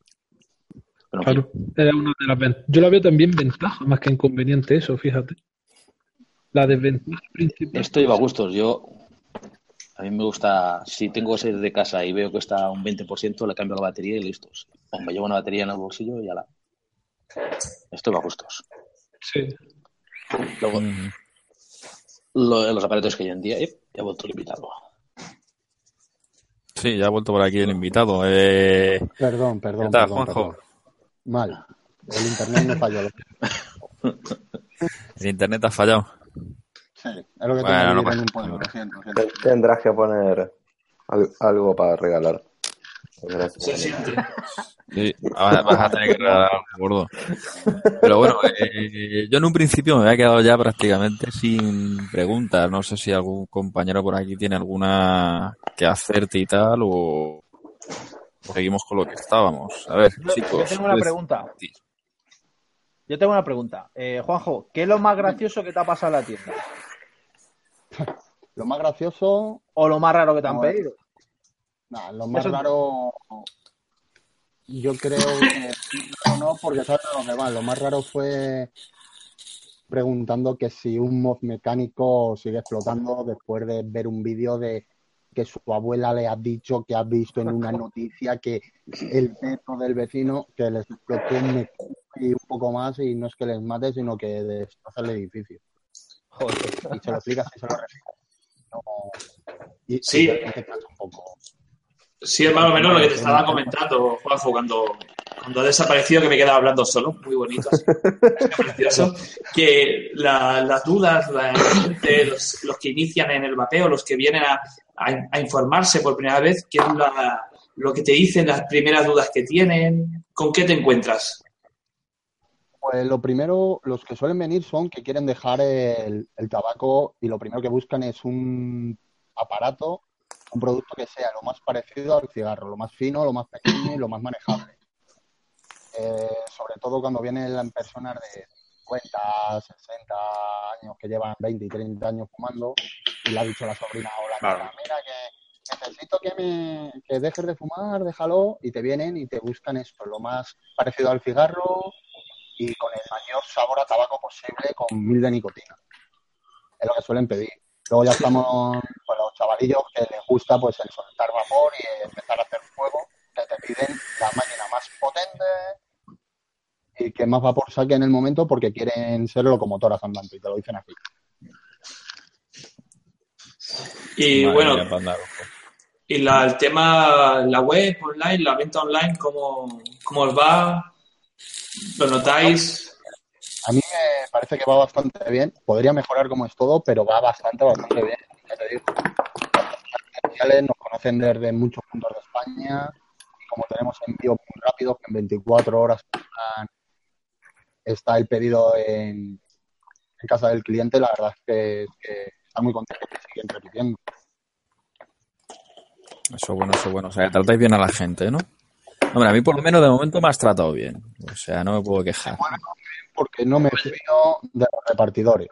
[SPEAKER 11] Pero, en fin,
[SPEAKER 10] Claro, era una de las ventajas. Yo la veo también ventaja más que inconveniente eso, fíjate. La desventaja principal.
[SPEAKER 11] esto lleva gustos. Yo, a mí me gusta, si tengo que salir de casa y veo que está a un 20%, le cambio la batería y listos. O me llevo una batería en el bolsillo y ya la. Esto lleva gustos.
[SPEAKER 10] Sí.
[SPEAKER 11] Luego, lo- los aparatos que hay en día, eh, ya he vuelto limitado.
[SPEAKER 3] Sí, ya ha vuelto por aquí el invitado. Eh,
[SPEAKER 12] Perdón, perdón.
[SPEAKER 3] ¿Qué tal,
[SPEAKER 12] perdón,
[SPEAKER 3] Juanjo?
[SPEAKER 12] perdón. Mal. El internet me falló.
[SPEAKER 3] El internet ha fallado.
[SPEAKER 12] Sí, es lo que
[SPEAKER 3] Bueno,
[SPEAKER 12] tengo
[SPEAKER 3] no pasa
[SPEAKER 12] en un pueblo, lo siento, lo siento.
[SPEAKER 7] Te- Tendrás que poner al- algo para regalar. Gracias.
[SPEAKER 6] Se siente.
[SPEAKER 3] Sí, vas vas a tener que regalar algo gordo. Pero bueno, eh, yo en un principio me había quedado ya prácticamente sin preguntas. No sé si algún compañero por aquí tiene alguna que hacerte y tal, o o seguimos con lo que estábamos. A ver,
[SPEAKER 9] Yo,
[SPEAKER 3] chicos.
[SPEAKER 9] yo tengo una pregunta. Yo tengo una pregunta. Eh, Juanjo, ¿qué es lo más gracioso que te ha pasado en la tienda?
[SPEAKER 12] Lo más gracioso.
[SPEAKER 9] ¿O lo más raro que te han
[SPEAKER 12] No,
[SPEAKER 9] pedido?
[SPEAKER 12] Nah, lo más
[SPEAKER 9] Eso-
[SPEAKER 12] raro. Yo creo que no, no, porque sabes lo que va. Lo más raro fue preguntando que si un mod mecánico sigue explotando después de ver un vídeo de que su abuela le ha dicho que ha visto en una noticia que el perro del vecino que les explotó un y un poco más y no es que les mate sino que destroza el edificio. Y se lo explicas y se lo refieres. No, y,
[SPEAKER 6] Sí.
[SPEAKER 12] y un poco.
[SPEAKER 6] Sí, es más o menos lo que te estaba comentando, Juanjo, cuando, cuando ha desaparecido, que me quedaba hablando solo, muy bonito, así, precioso, que la- las dudas, la los, los que inician en el vapeo, los que vienen a, a- a informarse por primera vez, ¿qué es la- lo que te dicen, las primeras dudas que tienen? ¿Con qué te encuentras?
[SPEAKER 12] Pues lo primero, los que suelen venir son que quieren dejar el, el tabaco y lo primero que buscan es un aparato, un producto que sea lo más parecido al cigarro, lo más fino, lo más pequeño y lo más manejable. Eh, sobre todo cuando vienen personas de 50, 60 años que llevan 20 y 30 años fumando y le ha dicho la sobrina o la
[SPEAKER 13] Claro.
[SPEAKER 12] mira que necesito que me que dejes de fumar, déjalo, y te vienen y te buscan esto, lo más parecido al cigarro y con el mayor sabor a tabaco posible con mil de nicotina. Es lo que suelen pedir. Luego ya estamos con los chavalillos que les gusta pues el soltar vapor y empezar a hacer fuego, que te piden la máquina más potente y que más vapor saque en el momento porque quieren ser locomotoras andantes y te lo dicen así.
[SPEAKER 6] Y
[SPEAKER 3] Madre
[SPEAKER 6] bueno,
[SPEAKER 3] mía, panda.
[SPEAKER 6] y la, el tema, la web online, la venta online, ¿cómo, cómo os va? ¿Lo notáis?
[SPEAKER 12] A mí me parece que va bastante bien. Podría mejorar como es todo, pero va bastante, bastante bien. Ya te digo. Las redes sociales nos conocen desde muchos puntos de España y como tenemos envíos muy rápidos, que en 24 horas están- está el pedido en, en casa del cliente, la verdad es que, que está muy contento que siguen repitiendo.
[SPEAKER 3] Eso es bueno, eso es bueno. O sea, tratáis bien a la gente, ¿no? Hombre, a mí por lo menos de momento me has tratado bien. O sea, no me puedo quejar.
[SPEAKER 12] Porque no me fío de los repartidores.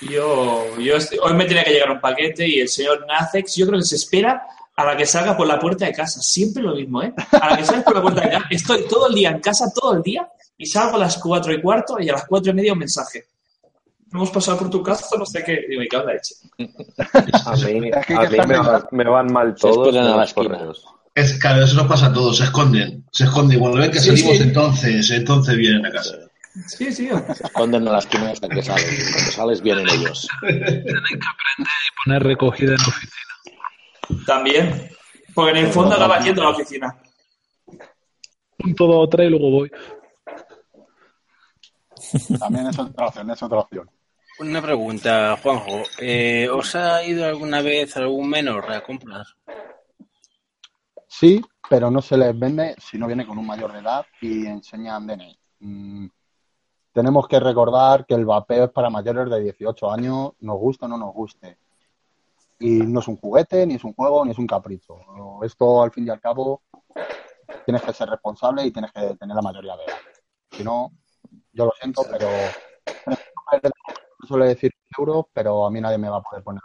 [SPEAKER 6] Yo, yo estoy- hoy me tenía que llegar un paquete y el señor Nacex, yo creo que se espera a la que salga por la puerta de casa. Siempre lo mismo, ¿eh? A la que salga por la puerta de casa. Estoy todo el día en casa, todo el día, y salgo a las cuatro y cuarto y a las cuatro y media un mensaje. Hemos pasado por tu casa, no sé qué. Digo, me cago en la leche.
[SPEAKER 7] A mí, a me, van, me van mal todos los correos.
[SPEAKER 8] Es, claro, eso nos pasa a todos, se esconden, se esconden. Cuando ven que
[SPEAKER 6] Sí,
[SPEAKER 8] salimos,
[SPEAKER 6] sí.
[SPEAKER 8] entonces, entonces vienen a casa.
[SPEAKER 6] Sí, sí.
[SPEAKER 11] Esconden a las esquina hasta que sales. y Cuando sales vienen ellos.
[SPEAKER 10] Y poner recogida en la oficina.
[SPEAKER 6] También. Porque en el fondo acaba yendo a la oficina.
[SPEAKER 10] Punto dos o tres y luego voy.
[SPEAKER 12] También es otra opción, es otra opción.
[SPEAKER 13] Una pregunta, Juanjo. Eh, ¿Os ha ido alguna vez algún menor a comprar?
[SPEAKER 12] Sí, pero no se les vende si no viene con un mayor de edad y enseñan DNI. Mm, tenemos que recordar que el vapeo es para mayores de 18 años, nos guste o no nos guste. Y no es un juguete, ni es un juego, ni es un capricho. Esto, al fin y al cabo, tienes que ser responsable y tienes que tener la mayoría de edad. Si no, yo lo siento, pero suele decir euros, pero a mí nadie me va a poder poner.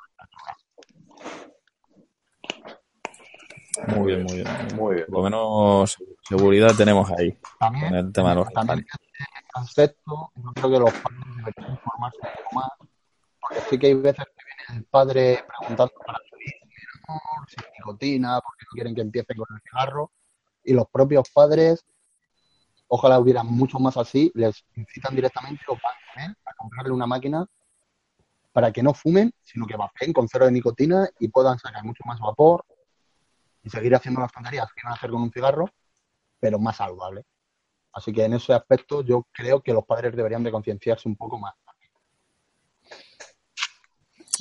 [SPEAKER 3] Muy bien, muy bien.
[SPEAKER 7] Muy bien.
[SPEAKER 3] Por lo menos seguridad tenemos ahí.
[SPEAKER 12] También,
[SPEAKER 3] Con el tema de los
[SPEAKER 12] también este concepto, yo creo que los padres deberían informarse un poco más, porque sí que hay veces que viene el padre preguntando para su hijo, "Menor, si nicotina, porque no quieren que empiece con el cigarro, y los propios padres, ojalá hubieran mucho más así, les incitan directamente o van con él a comprarle una máquina para que no fumen, sino que vapeen con cero de nicotina y puedan sacar mucho más vapor y seguir haciendo las tonterías que van a hacer con un cigarro, pero más saludable. Así que en ese aspecto yo creo que los padres deberían de concienciarse un poco más.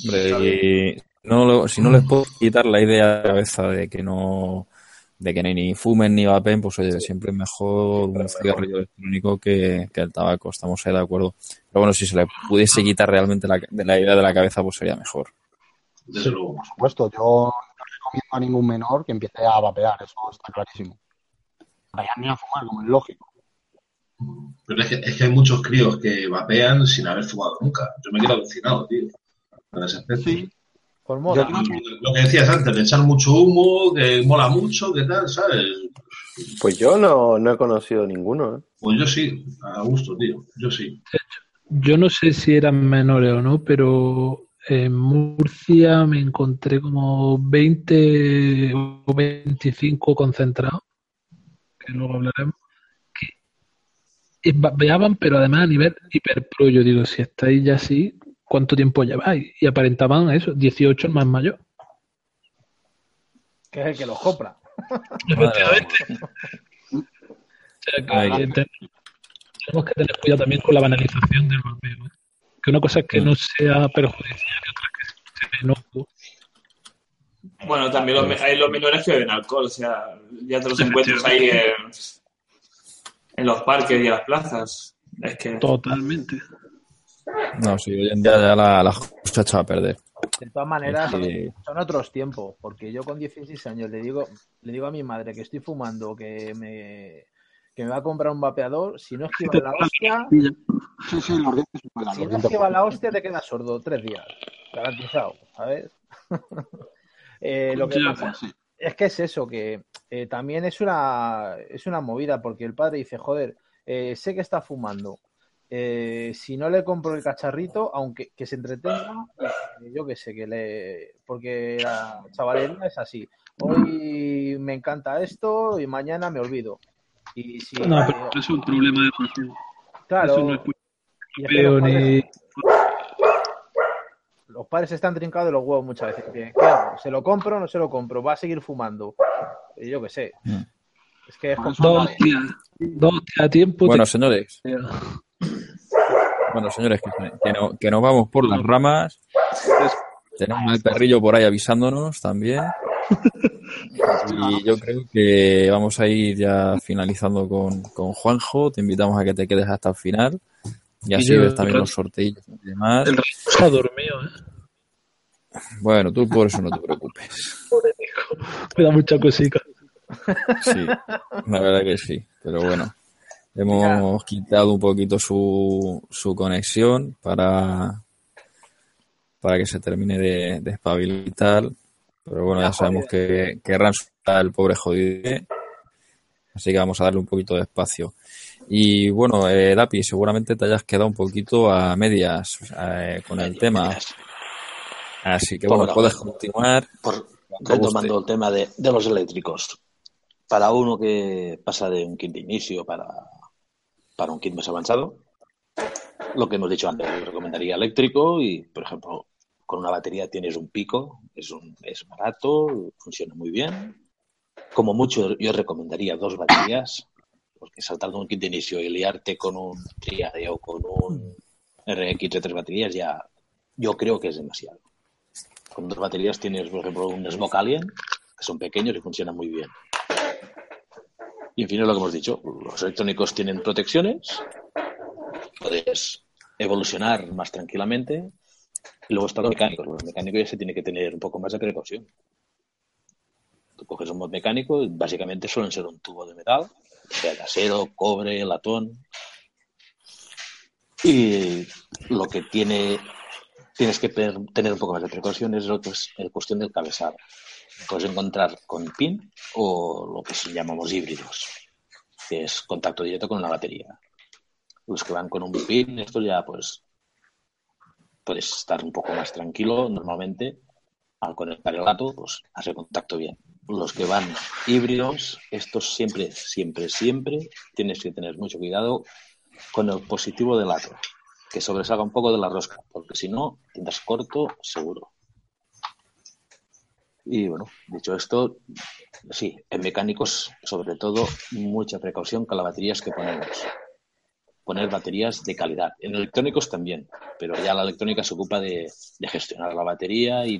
[SPEAKER 3] Hombre, y no lo- si no les puedo quitar la idea de la cabeza de que no de que ni fumen ni vapen, pues oye, siempre es mejor un cigarrillo electrónico que, que el tabaco, estamos ahí de acuerdo. Pero bueno, si se le pudiese quitar realmente la, de la idea de la cabeza, pues sería mejor.
[SPEAKER 8] Desde luego.
[SPEAKER 12] Por supuesto, yo recomiendo a ningún menor que empiece a vapear, eso está clarísimo. Vayan ni a fumar, como es lógico.
[SPEAKER 8] Pero es que, es que hay muchos críos que vapean sin haber fumado nunca. Yo me quedo alucinado, tío. Con ese aspecto.
[SPEAKER 9] Por
[SPEAKER 8] Yo
[SPEAKER 9] moda.
[SPEAKER 8] lo que decías antes, de echar mucho humo, que mola mucho, que tal, ¿sabes?
[SPEAKER 7] Pues yo no, no he conocido ninguno. ¿eh?
[SPEAKER 8] Pues yo sí, a gusto, tío. Yo sí.
[SPEAKER 10] Yo no sé si eran menores o no, pero en Murcia me encontré como 20 o 25 concentrados, que luego hablaremos, que vapeaban, pero además a nivel hiper pro. Yo digo, si estáis ya así, ¿cuánto tiempo lleváis? Y aparentaban eso, 18 el más mayor.
[SPEAKER 9] Que es el que los compra.
[SPEAKER 10] Efectivamente. O sea, que tenemos que tener cuidado también con la banalización del vapeo. Que una cosa es que no sea perjudicial y otra que sea inocuo.
[SPEAKER 6] Bueno, también los, hay los menores que beben alcohol, o sea, ya te los encuentras ahí en, en los parques y en las plazas. Es que.
[SPEAKER 10] Totalmente.
[SPEAKER 3] No, sí, hoy en día ya la, la justa echado a perder.
[SPEAKER 9] De todas maneras, son otros tiempos, porque yo con 16 años le digo, le digo a mi madre que estoy fumando, que me, que me va a comprar un vapeador, si no esquiva la hostia,
[SPEAKER 12] Sí, sí, los dientes pegan,
[SPEAKER 9] si
[SPEAKER 12] los
[SPEAKER 9] no esquiva la hostia te quedas sordo tres días, garantizado, ¿sabes? Eh, lo que pasa
[SPEAKER 12] pues sí.
[SPEAKER 9] es que es eso, que eh, también es una, es una movida, porque el padre dice, joder, eh, sé que está fumando, eh, si no le compro el cacharrito, aunque que se entretenga, eh, yo que sé, que le. Porque la chavalería es así. Hoy me encanta esto y mañana me olvido. Y si.
[SPEAKER 10] No, pero eso es un problema de consumo.
[SPEAKER 9] Claro.
[SPEAKER 10] Eso no es
[SPEAKER 9] y es que los, padres, los padres están trincados de los huevos muchas veces. ¿Qué hago? ¿Se lo compro o no se lo compro? ¿Va a seguir fumando? Yo que sé. Es que es
[SPEAKER 10] Dos
[SPEAKER 9] complicado.
[SPEAKER 10] días, dos días a tiempo.
[SPEAKER 3] Bueno,
[SPEAKER 10] te-
[SPEAKER 3] señores. Bueno, señores, que, que no- que nos vamos por las ramas. Tenemos al perrillo por ahí avisándonos también. Y yo creo que vamos a ir ya finalizando con, con Juanjo. Te invitamos a que te quedes hasta el final. Y así ves también los sorteos y demás.
[SPEAKER 10] El ha dormido, ¿eh?
[SPEAKER 3] Bueno, tú por eso no te preocupes.
[SPEAKER 10] Me da mucha cosica.
[SPEAKER 3] Sí, la verdad que sí. Pero bueno, hemos quitado un poquito su, su conexión para, para que se termine de, de espabilar y tal. Pero bueno, ya sabemos que querrán soltar el pobre jodido. Así que vamos a darle un poquito de espacio. Y bueno, eh, Dapi, seguramente te hayas quedado un poquito a medias eh, con el tema. Así que bueno,
[SPEAKER 11] Bueno,
[SPEAKER 3] puedes continuar.
[SPEAKER 11] Por, retomando el tema de, de los eléctricos. Para uno que pasa de un kit de inicio para, para un kit más avanzado, Lo que hemos dicho antes, recomendaría eléctrico y, por ejemplo, con una batería tienes un pico, es, un, es barato, funciona muy bien. Como mucho, yo recomendaría dos baterías, porque saltar de un kit de inicio y liarte con un Triade o con un RX de tres baterías ya yo creo que es demasiado. Con dos baterías tienes, por ejemplo, un Smoke Alien, que son pequeños y funcionan muy bien. Y en fin, es lo que hemos dicho. Los electrónicos tienen protecciones, puedes evolucionar más tranquilamente. Luego están los mecánicos. Los mecánicos ya se tiene que tener un poco más de precaución. Tú coges un mod mecánico, básicamente suelen ser un tubo de metal, sea de acero, cobre, latón. Y lo que tiene, tienes que tener un poco más de precaución es lo que es la cuestión del cabezal. Puedes encontrar con pin o lo que se llamamos híbridos, que es contacto directo con una batería. Los que van con un pin, esto ya pues puedes estar un poco más tranquilo normalmente al conectar el gato, pues hace contacto bien. Los que van híbridos, estos siempre, siempre, siempre tienes que tener mucho cuidado con el positivo del lato, que sobresalga un poco de la rosca, porque si no, tendrás corto seguro. Y bueno, dicho esto, sí, en mecánicos, sobre todo, mucha precaución con las baterías que ponemos. Poner baterías de calidad. En electrónicos también, pero ya la electrónica se ocupa de, de gestionar la batería y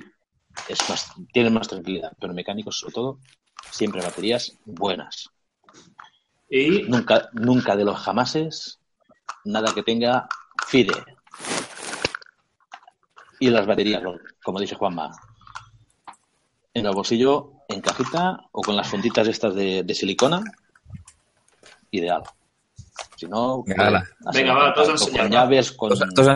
[SPEAKER 11] es más, tienen más tranquilidad. Pero en mecánicos, sobre todo, siempre baterías buenas.
[SPEAKER 6] Y
[SPEAKER 11] Nunca, nunca de los jamases, nada que tenga FIDE. Y las baterías, como dice Juanma, en el bolsillo, en cajita o con las funditas estas de, de silicona, ideal. Si no,
[SPEAKER 3] Venga,
[SPEAKER 6] Venga, va, todos a
[SPEAKER 11] contacto
[SPEAKER 6] enseñar,
[SPEAKER 11] con
[SPEAKER 6] va.
[SPEAKER 11] llaves, con,
[SPEAKER 3] Todos- todos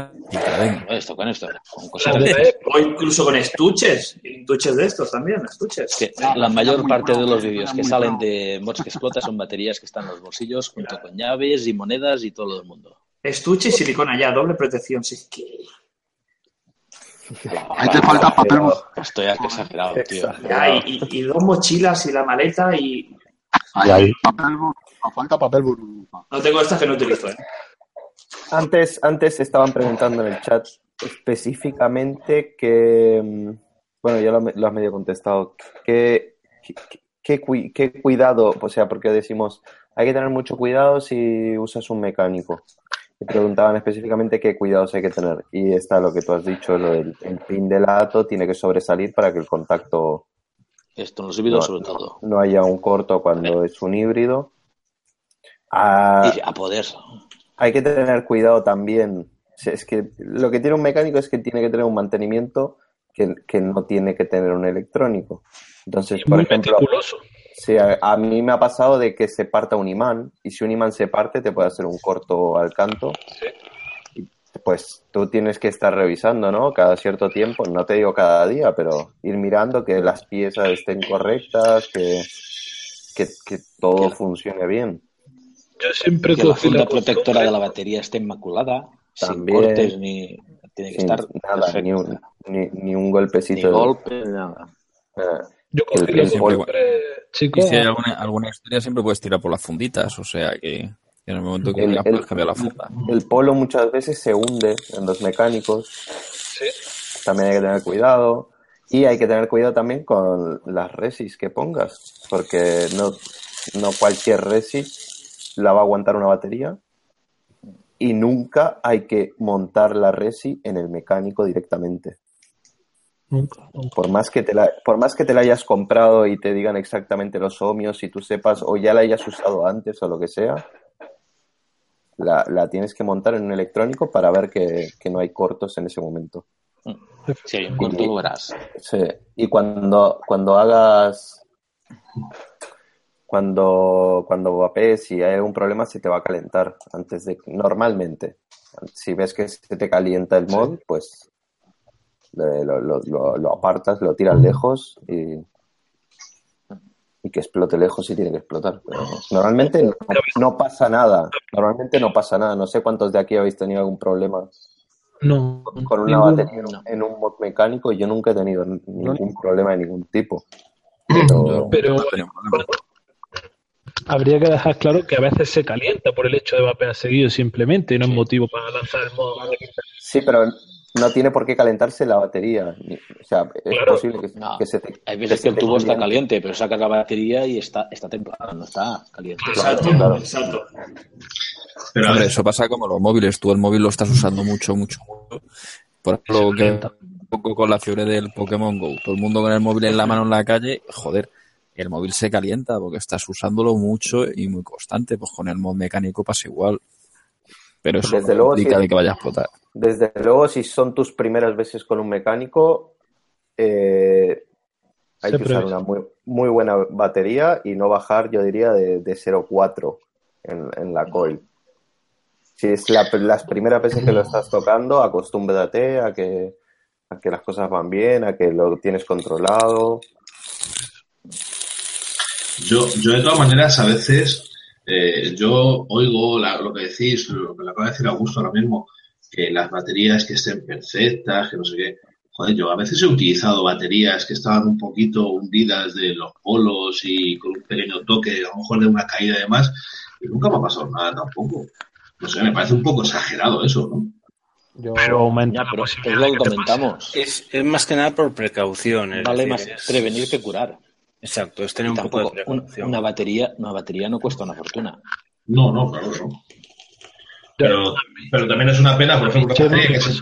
[SPEAKER 3] venga.
[SPEAKER 11] esto, con esto, con
[SPEAKER 6] o,
[SPEAKER 11] cositas de estas.
[SPEAKER 6] o incluso con estuches, estuches de estos también, estuches.
[SPEAKER 11] Que la mayor parte de los vídeos que salen de mods que explota son baterías que están en los bolsillos junto con llaves y monedas y todo el mundo.
[SPEAKER 6] Estuche y silicona ya, doble protección. Es que...
[SPEAKER 14] Ahí te falta papel.
[SPEAKER 11] Estoy exagerado, tío.
[SPEAKER 6] Ya, y, y- y dos mochilas y la maleta y...
[SPEAKER 14] Ahí, ahí. Papel, falta papel burbuja.
[SPEAKER 6] No tengo estas que no utilizo, ¿eh?
[SPEAKER 7] Antes, antes estaban preguntando en el chat específicamente que, mm, bueno, ya lo, me- lo has medio contestado, que, que, que cui- qué cuidado, o sea, porque decimos, hay que tener mucho cuidado si usas un mecánico. Y preguntaban específicamente qué cuidados hay que tener. Y está lo que tú has dicho, lo del el pin de lato tiene que sobresalir para que el contacto
[SPEAKER 11] Esto en los híbridos
[SPEAKER 7] No,
[SPEAKER 11] sobre todo.
[SPEAKER 7] no haya un corto cuando es un híbrido.
[SPEAKER 11] Y a poder.
[SPEAKER 7] hay que tener cuidado también. Es que lo que tiene un mecánico es que tiene que tener un mantenimiento que, que no tiene que tener un electrónico. Entonces, por
[SPEAKER 10] Muy
[SPEAKER 7] ejemplo,
[SPEAKER 10] meticuloso.
[SPEAKER 7] sí, a, a mí me ha pasado de que se parta un imán y si un imán se parte te puede hacer un corto al canto. Y, Pues tú tienes que estar revisando, ¿no? Cada cierto tiempo, no te digo cada día, pero ir mirando que las piezas estén correctas, que, que, que todo funcione bien.
[SPEAKER 10] Yo siempre
[SPEAKER 11] Que la
[SPEAKER 10] cogí
[SPEAKER 11] funda
[SPEAKER 10] la
[SPEAKER 11] protectora de la batería esté inmaculada, sin cortes ni. Tiene que
[SPEAKER 7] Sin
[SPEAKER 11] estar
[SPEAKER 7] nada, ni un, ni, ni un
[SPEAKER 11] Ni
[SPEAKER 7] golpecito. de-
[SPEAKER 11] golpe, ni nada.
[SPEAKER 7] Eh,
[SPEAKER 10] Yo
[SPEAKER 7] el,
[SPEAKER 10] la
[SPEAKER 7] el
[SPEAKER 3] siempre
[SPEAKER 7] pol-
[SPEAKER 10] siempre, chico.
[SPEAKER 3] Y si hay alguna, alguna historia, siempre puedes tirar por las funditas. O sea que en el momento que
[SPEAKER 7] el-
[SPEAKER 3] quieras
[SPEAKER 7] el-
[SPEAKER 3] puedes cambiar la funda.
[SPEAKER 7] el polo muchas veces se hunde en los mecánicos.
[SPEAKER 10] Sí.
[SPEAKER 7] También hay que tener cuidado. Y hay que tener cuidado también con las resis que pongas, porque no, no cualquier resis la va a aguantar una batería. Y nunca hay que montar la resi en el mecánico directamente.
[SPEAKER 10] Nunca, nunca.
[SPEAKER 7] Por más que te la, por más que te la hayas comprado y te digan exactamente los ohmios y tú sepas o ya la hayas usado antes o lo que sea, la, la tienes que montar en un electrónico para ver que, que no hay cortos en ese momento.
[SPEAKER 11] Si hay un corto, lo verás.
[SPEAKER 7] Sí. Y cuando, cuando hagas, cuando, cuando vapees, si hay algún problema, se te va a calentar antes de, normalmente. Si ves que se te calienta el mod, pues lo, lo- lo- lo apartas, lo tiras lejos y, y que explote lejos si tiene que explotar. Pero normalmente no, no pasa nada. Normalmente no pasa nada. No sé cuántos de aquí habéis tenido algún problema
[SPEAKER 10] No,
[SPEAKER 7] con una
[SPEAKER 10] ninguno.
[SPEAKER 7] batería en un- en un mod mecánico. Yo nunca he tenido ningún problema de ningún tipo. Pero.
[SPEAKER 10] Habría que dejar claro que a veces se calienta por el hecho de vapear seguido simplemente y no es motivo para lanzar el modo.
[SPEAKER 7] Sí, pero no tiene por qué calentarse la batería. O sea, es
[SPEAKER 10] Claro.
[SPEAKER 7] posible que, que se te.
[SPEAKER 11] Hay veces que el tubo está
[SPEAKER 7] caliente.
[SPEAKER 11] pero sacas la batería y está, está templado, no está caliente.
[SPEAKER 6] Exacto,
[SPEAKER 7] claro.
[SPEAKER 6] exacto.
[SPEAKER 8] Pero a
[SPEAKER 3] Hombre,
[SPEAKER 8] ver,
[SPEAKER 3] eso pasa como los móviles. Tú el móvil lo estás usando mucho, mucho, mucho. Por ejemplo, que un poco con la fiebre del Pokémon Go. Todo el mundo con el móvil en la mano en la calle, joder, el móvil se calienta porque estás usándolo mucho y muy constante. Pues con el mod mecánico pasa igual. Pero eso
[SPEAKER 7] Desde
[SPEAKER 3] no
[SPEAKER 7] luego,
[SPEAKER 3] implica
[SPEAKER 7] sí.
[SPEAKER 3] de que vaya a explotar.
[SPEAKER 7] Desde luego, si son tus primeras veces con un mecánico, eh, hay
[SPEAKER 10] Se
[SPEAKER 7] que usar una muy, muy buena batería y no bajar, yo diría, de, de 0,4 en, en la coil. Si es la- las primeras veces que lo estás tocando, acostúmbrate a que, a que las cosas van bien, a que lo tienes controlado.
[SPEAKER 8] Yo, yo de todas maneras, a veces, eh, yo oigo la- lo que decís, lo que le acaba de decir Augusto ahora mismo, que las baterías que estén perfectas, que no sé qué. Joder, yo a veces he utilizado baterías que estaban un poquito hundidas de los polos y con un pequeño toque, a lo mejor de una caída y demás, y nunca me ha pasado nada tampoco. No sé, me parece un poco exagerado eso, ¿no?
[SPEAKER 9] Yo,
[SPEAKER 10] Pero aumenta
[SPEAKER 11] pero es lo que comentamos.
[SPEAKER 13] Es, es más que nada por precaución.
[SPEAKER 11] Vale
[SPEAKER 13] decir,
[SPEAKER 11] más
[SPEAKER 13] es-
[SPEAKER 11] prevenir que curar.
[SPEAKER 13] Exacto, es tener
[SPEAKER 11] Y
[SPEAKER 13] un poco de
[SPEAKER 11] tampoco un-
[SPEAKER 13] precaución.
[SPEAKER 11] una batería, una batería no cuesta una fortuna.
[SPEAKER 8] No, no, claro, no. Pero, pero también es una pena, por ejemplo,
[SPEAKER 10] Chema,
[SPEAKER 8] batería
[SPEAKER 10] ¿qué
[SPEAKER 8] que se-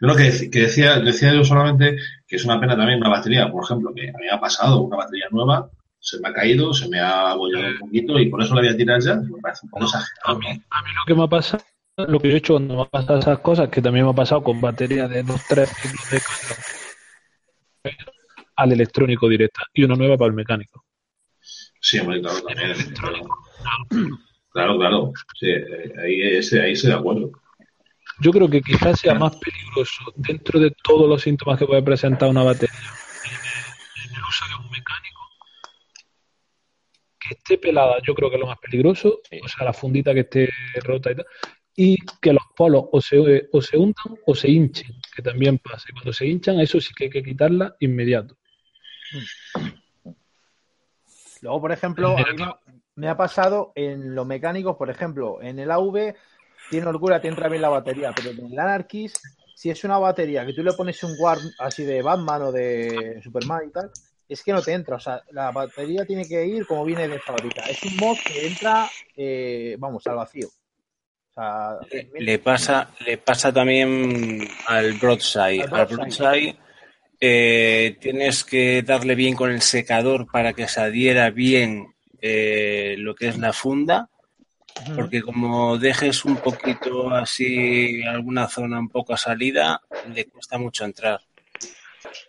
[SPEAKER 8] lo que, dec- que decía, decía yo solamente que es una pena también una batería, por ejemplo, que a mí me ha pasado una batería nueva, se me ha caído, se me ha abollado un poquito y por eso la voy a tirar ya, me parece un poco exagerado. ¿no?
[SPEAKER 10] A mí lo que me ha pasado, lo que yo he hecho cuando me ha pasado esas cosas, que también me ha pasado con batería de 2-3 ciclos de carga al electrónico directa y una nueva para el mecánico.
[SPEAKER 8] Sí, hombre, claro, también. Claro, claro. Sí, eh, ahí, ese- ahí estoy de acuerdo.
[SPEAKER 10] Yo creo que quizás sea más peligroso dentro de todos los síntomas que puede presentar una batería en el uso de un mecánico que esté pelada, yo creo que es lo más peligroso, o sea, la fundita que esté rota y tal, y que los polos o se, o se hundan o se hinchen, que también pasa. Y cuando se hinchan, eso sí que hay que quitarla inmediato.
[SPEAKER 9] Luego, por ejemplo, me, ha pasado en los mecánicos, por ejemplo, en el AV tiene holgura, te entra bien la batería, pero en el Anarchist, si es una batería que tú le pones un guard así de Batman o de Superman y tal, es que no te entra. O sea, la batería tiene que ir como viene de fábrica. Es un mod que entra, eh, vamos, al vacío. O sea,
[SPEAKER 13] Le pasa, le pasa también al broadside.
[SPEAKER 9] Al
[SPEAKER 13] Al
[SPEAKER 9] broadside.
[SPEAKER 13] Eh, tienes que darle bien con el secador para que se adhiera bien eh, lo que es la funda, porque como dejes un poquito así alguna zona un poco a salida, le cuesta mucho entrar.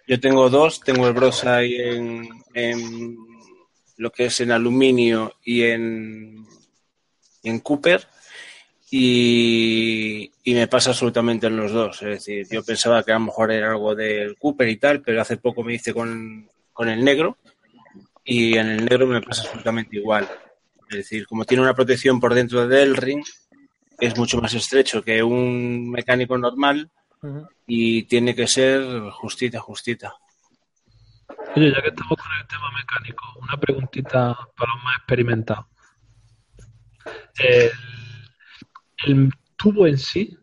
[SPEAKER 13] Yo tengo dos, tengo el broadside en, en lo que es en aluminio y en, en Cooper y, y me pasa absolutamente en los dos. Es decir, yo pensaba que a lo mejor era algo del Cooper y tal, pero hace poco me hice con, con el negro y en el negro me pasa absolutamente igual. Es decir, como tiene una protección por dentro del ring, es mucho más estrecho que un mecánico normal y tiene que ser justita, justita.
[SPEAKER 10] Oye, ya que estamos con el tema mecánico, una preguntita para los más experimentados. El, el tubo en sí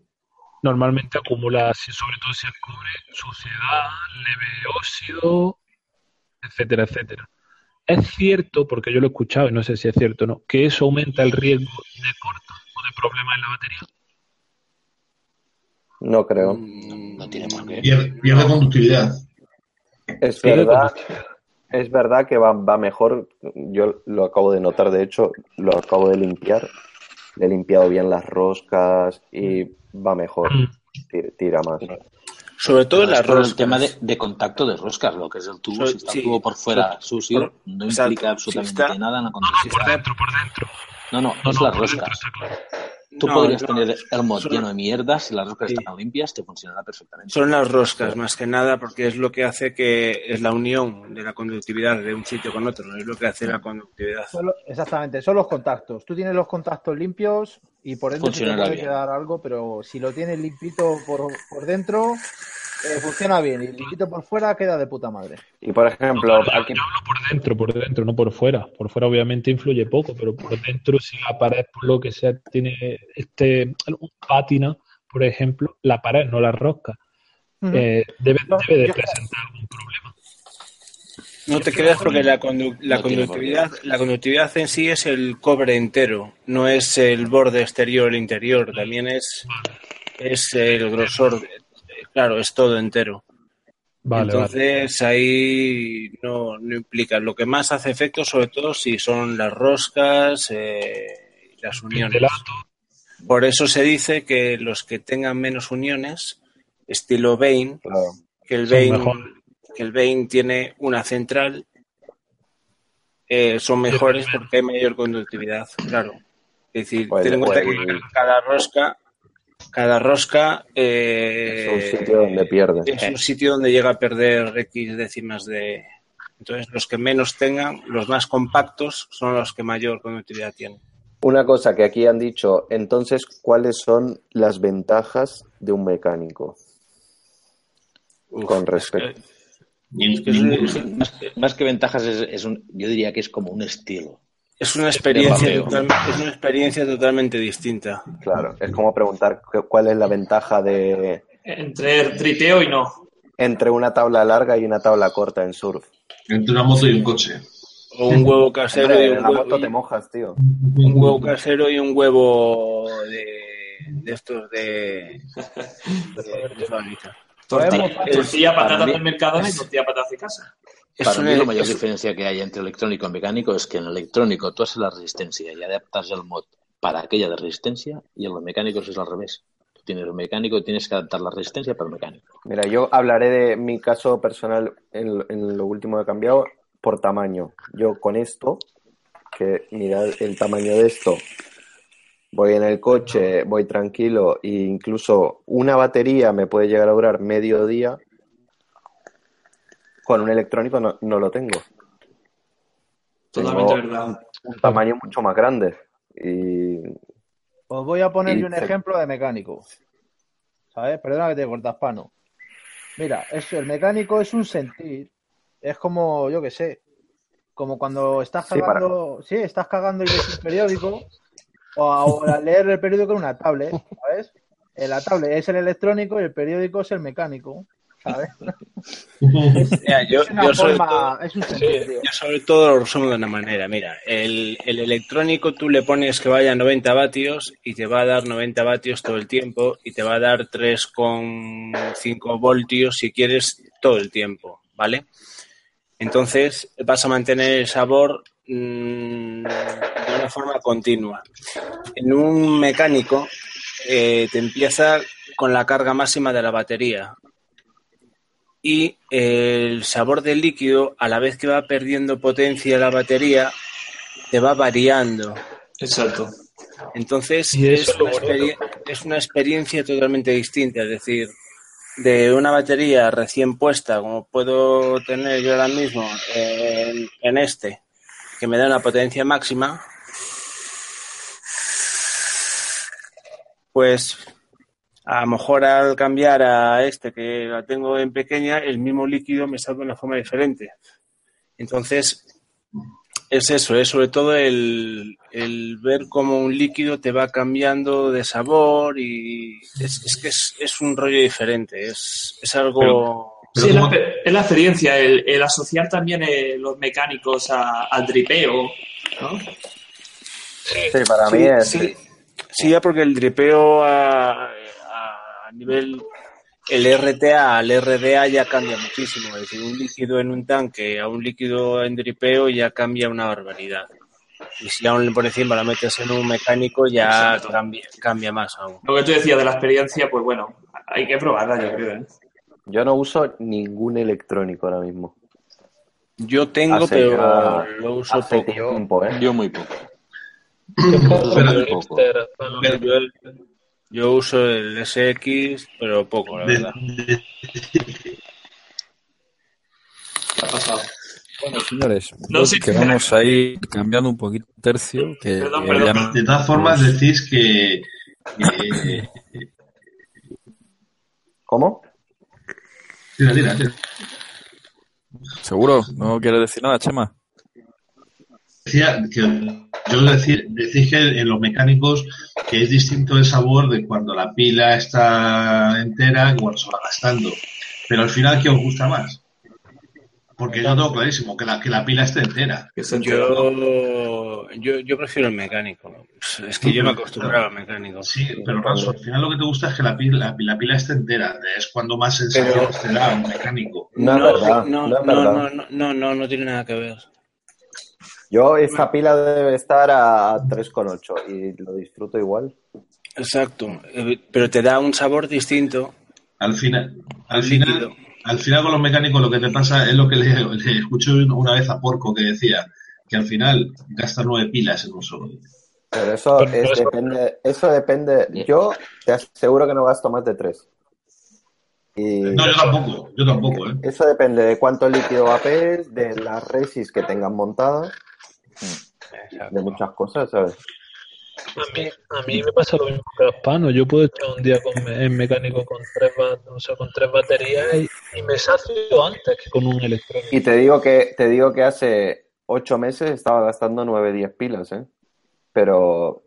[SPEAKER 10] normalmente acumula, sobre todo si es cobre, suciedad, leve óxido, etcétera, etcétera. Es cierto, porque yo lo he escuchado y no sé si es cierto o no, que eso aumenta el riesgo de corto o de problemas en la batería.
[SPEAKER 7] No creo.
[SPEAKER 11] No tiene por qué.
[SPEAKER 8] Pierde, conductividad.
[SPEAKER 7] Es verdad, es verdad que va, va mejor. Yo lo acabo de notar, de hecho, lo acabo de limpiar. Le he limpiado bien las roscas y va mejor. Tira, tira más.
[SPEAKER 13] Sobre todo en
[SPEAKER 11] Es
[SPEAKER 13] las
[SPEAKER 11] por el
[SPEAKER 13] roscas.
[SPEAKER 11] tema de, de contacto de roscas, lo que es el tubo.
[SPEAKER 13] So-
[SPEAKER 11] si está
[SPEAKER 13] sí.
[SPEAKER 11] el tubo por fuera
[SPEAKER 13] So-
[SPEAKER 11] sucio,
[SPEAKER 13] por-
[SPEAKER 11] no
[SPEAKER 13] exacto.
[SPEAKER 11] implica
[SPEAKER 13] Si
[SPEAKER 11] absolutamente
[SPEAKER 13] está-
[SPEAKER 11] nada en la
[SPEAKER 10] Por
[SPEAKER 11] conductividad.
[SPEAKER 10] dentro, por dentro.
[SPEAKER 11] No, no,
[SPEAKER 10] No,
[SPEAKER 11] es
[SPEAKER 10] no, por dentro
[SPEAKER 11] roscas.
[SPEAKER 10] está claro.
[SPEAKER 11] Tú
[SPEAKER 13] No,
[SPEAKER 11] podrías
[SPEAKER 13] no,
[SPEAKER 11] tener el mod
[SPEAKER 13] son-
[SPEAKER 11] lleno de mierda, si las roscas
[SPEAKER 13] Sí.
[SPEAKER 11] están limpias, te funcionará perfectamente.
[SPEAKER 13] Son las roscas, más que nada, porque es lo que hace que es la unión de la conductividad de un sitio con otro, no es lo que hace la conductividad.
[SPEAKER 9] Solo- exactamente, son los contactos. Tú tienes los contactos limpios y por dentro se te
[SPEAKER 11] Funcionará
[SPEAKER 9] puede
[SPEAKER 11] bien.
[SPEAKER 9] quedar algo, pero si lo tienes limpito por, por dentro, eh, funciona bien y el liquito por fuera queda de puta madre.
[SPEAKER 7] Y por ejemplo, aquí
[SPEAKER 10] por dentro, por dentro, no por fuera. Por fuera obviamente influye poco, pero por dentro si la pared, por lo que sea, tiene este pátina, por ejemplo, la pared, no la rosca, eh, debe,
[SPEAKER 9] No,
[SPEAKER 10] debe de
[SPEAKER 9] yo-
[SPEAKER 10] presentar algún problema.
[SPEAKER 13] No te creas porque la, condu- la
[SPEAKER 11] No tiene
[SPEAKER 13] conductividad, la conductividad en sí es el cobre entero, no es el borde exterior e interior, también es, es el grosor, claro, es todo entero.
[SPEAKER 10] Vale,
[SPEAKER 13] Entonces ahí no, no implica. Lo que más hace efecto, sobre todo, si son las roscas eh, y las uniones. Por eso se dice que los que tengan menos uniones, estilo Bain, que el
[SPEAKER 10] mejor.
[SPEAKER 13] que el Bain tiene una central, eh, son mejores porque hay mayor conductividad, claro. Es decir,
[SPEAKER 7] Pues,
[SPEAKER 13] ten en cuenta que cada rosca, cada rosca eh,
[SPEAKER 7] es un sitio donde pierde.
[SPEAKER 13] es un sitio donde llega a perder X décimas de. Entonces, los que menos tengan, los más compactos, son los que mayor conductividad tienen.
[SPEAKER 7] Una cosa que aquí han dicho, entonces, ¿cuáles son las ventajas de un mecánico? Con respecto.
[SPEAKER 11] Es que es- más, más que ventajas, es, es un, yo diría que es como un estilo.
[SPEAKER 13] Es una experiencia,
[SPEAKER 11] De
[SPEAKER 13] total- es una experiencia totalmente distinta.
[SPEAKER 7] Claro, es como preguntar cu- cuál es la ventaja de
[SPEAKER 6] Entre tripeo y no.
[SPEAKER 7] entre una tabla larga y una tabla corta en surf.
[SPEAKER 8] Entre una moto y un coche.
[SPEAKER 13] O un huevo casero
[SPEAKER 7] Hombre,
[SPEAKER 13] y
[SPEAKER 7] en
[SPEAKER 13] un
[SPEAKER 7] la
[SPEAKER 13] huevo,
[SPEAKER 7] moto te mojas, tío.
[SPEAKER 13] un huevo casero y un huevo de, de estos de, de- de fábrica.
[SPEAKER 6] Tortilla, tortilla
[SPEAKER 11] para
[SPEAKER 6] patata
[SPEAKER 11] mí-
[SPEAKER 6] del Mercadona y tortilla patata de casa.
[SPEAKER 13] Es
[SPEAKER 11] Para
[SPEAKER 13] una-
[SPEAKER 11] mí la mayor
[SPEAKER 13] es-
[SPEAKER 11] diferencia que hay entre electrónico y mecánico es que en electrónico tú haces la resistencia y adaptas el mod para aquella de resistencia y en los mecánicos es al revés. Tú tienes el mecánico y tienes que adaptar la resistencia para el mecánico.
[SPEAKER 7] Mira, yo hablaré de mi caso personal en, en lo último que he cambiado por tamaño. Yo con esto, que mirad el tamaño de esto, voy en el coche, voy tranquilo e incluso una batería me puede llegar a durar medio día. Con un electrónico no, no lo tengo.
[SPEAKER 6] Totalmente
[SPEAKER 7] Tengo
[SPEAKER 6] verdad.
[SPEAKER 7] un tamaño mucho más grande. Y
[SPEAKER 9] Os voy a poner
[SPEAKER 7] Y
[SPEAKER 9] yo un
[SPEAKER 7] se-
[SPEAKER 9] ejemplo de mecánico. ¿Sabes? Perdona que te cortas pano. Mira, es, el mecánico es un sentir. Es como, yo qué sé, como cuando estás
[SPEAKER 7] Sí, para-
[SPEAKER 9] cagando, sí, estás cagando y ves un periódico, o, o al leer el periódico en una tablet, ¿sabes? En la tablet es el electrónico y el periódico es el mecánico, ¿sabes?
[SPEAKER 13] Mira, yo,
[SPEAKER 9] es una
[SPEAKER 13] yo sobre
[SPEAKER 9] forma-
[SPEAKER 13] todo,
[SPEAKER 9] es un sentir, tío.
[SPEAKER 13] yo sobre todo lo resumo de una manera. Mira, el, el electrónico tú le pones que vaya a 90 vatios y te va a dar 90 vatios todo el tiempo y te va a dar 3,5 voltios si quieres todo el tiempo, ¿vale? Entonces vas a mantener el sabor mm, de una forma continua. En un mecánico eh, te empieza con la carga máxima de la batería y el sabor del líquido, a la vez que va perdiendo potencia la batería, te va variando.
[SPEAKER 6] Exacto.
[SPEAKER 13] Entonces una, es una experiencia totalmente distinta. Es decir, de una batería recién puesta, como puedo tener yo ahora mismo en, en este, que me da una potencia máxima, pues a lo mejor al cambiar a este que la tengo en pequeña, el mismo líquido me sale de una forma diferente. Entonces, es eso, es sobre todo el, el ver cómo un líquido te va cambiando de sabor y es, es que es, es un rollo diferente, es, es algo...
[SPEAKER 6] Sí, es la, es la experiencia, el, el asociar también eh, los mecánicos a- al dripeo, ¿no?
[SPEAKER 7] sí, para
[SPEAKER 13] Sí,
[SPEAKER 7] mí es.
[SPEAKER 13] sí, sí, ya porque el dripeo a nivel, el RTA al RDA ya cambia muchísimo. Es decir, un líquido en un tanque a un líquido en dripeo ya cambia una barbaridad. Y si aún por encima la metes en un mecánico ya
[SPEAKER 6] Exacto.
[SPEAKER 13] cambia, cambia más aún.
[SPEAKER 6] Lo que tú decías de la experiencia, pues bueno, hay que probarla, yo creo. ¿eh?
[SPEAKER 7] Yo no uso ningún electrónico ahora mismo.
[SPEAKER 13] Yo tengo,
[SPEAKER 7] Hace
[SPEAKER 13] pero
[SPEAKER 7] ya-
[SPEAKER 13] lo uso poco.
[SPEAKER 7] tiempo, ¿eh?
[SPEAKER 11] Yo muy poco.
[SPEAKER 8] Pero-
[SPEAKER 11] poco.
[SPEAKER 13] Yo, yo uso el SX, pero poco, la verdad.
[SPEAKER 6] ¿Qué ha pasado?
[SPEAKER 3] Bueno, señores,
[SPEAKER 6] No, sí,
[SPEAKER 3] que vamos a ir cambiando un poquito el tercio. Que,
[SPEAKER 6] Perdón,
[SPEAKER 3] que
[SPEAKER 8] de todas formas, decís que, que-
[SPEAKER 7] ¿Cómo?
[SPEAKER 8] Tira, tira, tira.
[SPEAKER 3] ¿Seguro? ¿No quieres decir nada, Chema?
[SPEAKER 8] Decía que yo decir, decís que en los mecánicos que es distinto el sabor de cuando la pila está entera y cuando se va gastando. Pero al final, ¿qué os gusta más? Porque yo tengo clarísimo que la, que la pila esté entera.
[SPEAKER 13] Yo, yo, yo prefiero el mecánico. Es que yo me acostumbraba al mecánico.
[SPEAKER 8] Sí, pero Ranzo, al final lo que te gusta es que la pila, la, la pila esté entera. Es cuando más sensación te da un mecánico.
[SPEAKER 7] No
[SPEAKER 13] no,
[SPEAKER 7] no
[SPEAKER 13] no, no, no, no, no tiene nada que ver.
[SPEAKER 7] Yo, esta pila debe estar a 3,8 y lo disfruto igual.
[SPEAKER 13] Exacto, eh, pero te da un sabor distinto.
[SPEAKER 8] Al final, al final, al final con los mecánicos lo que te pasa es lo que le, le escuché una vez a Porco que decía, que al final gasta nueve pilas en un solo día.
[SPEAKER 7] Pero eso, es- depende, eso depende. Yo te aseguro que no gasto más de 3. Y
[SPEAKER 8] No, yo tampoco, yo tampoco, ¿eh?
[SPEAKER 7] Eso depende de cuánto líquido vapes, de las resis que tengan montadas, de muchas cosas, ¿sabes?
[SPEAKER 10] A mí, a mí me pasa lo mismo que a Spano. Yo puedo echar un día con, en mecánico con tres, o sea, con tres baterías y, y me sacio antes que con un electrónico.
[SPEAKER 7] Y te digo que, te digo que hace 8 meses estaba gastando 9-10 pilas, ¿eh? Pero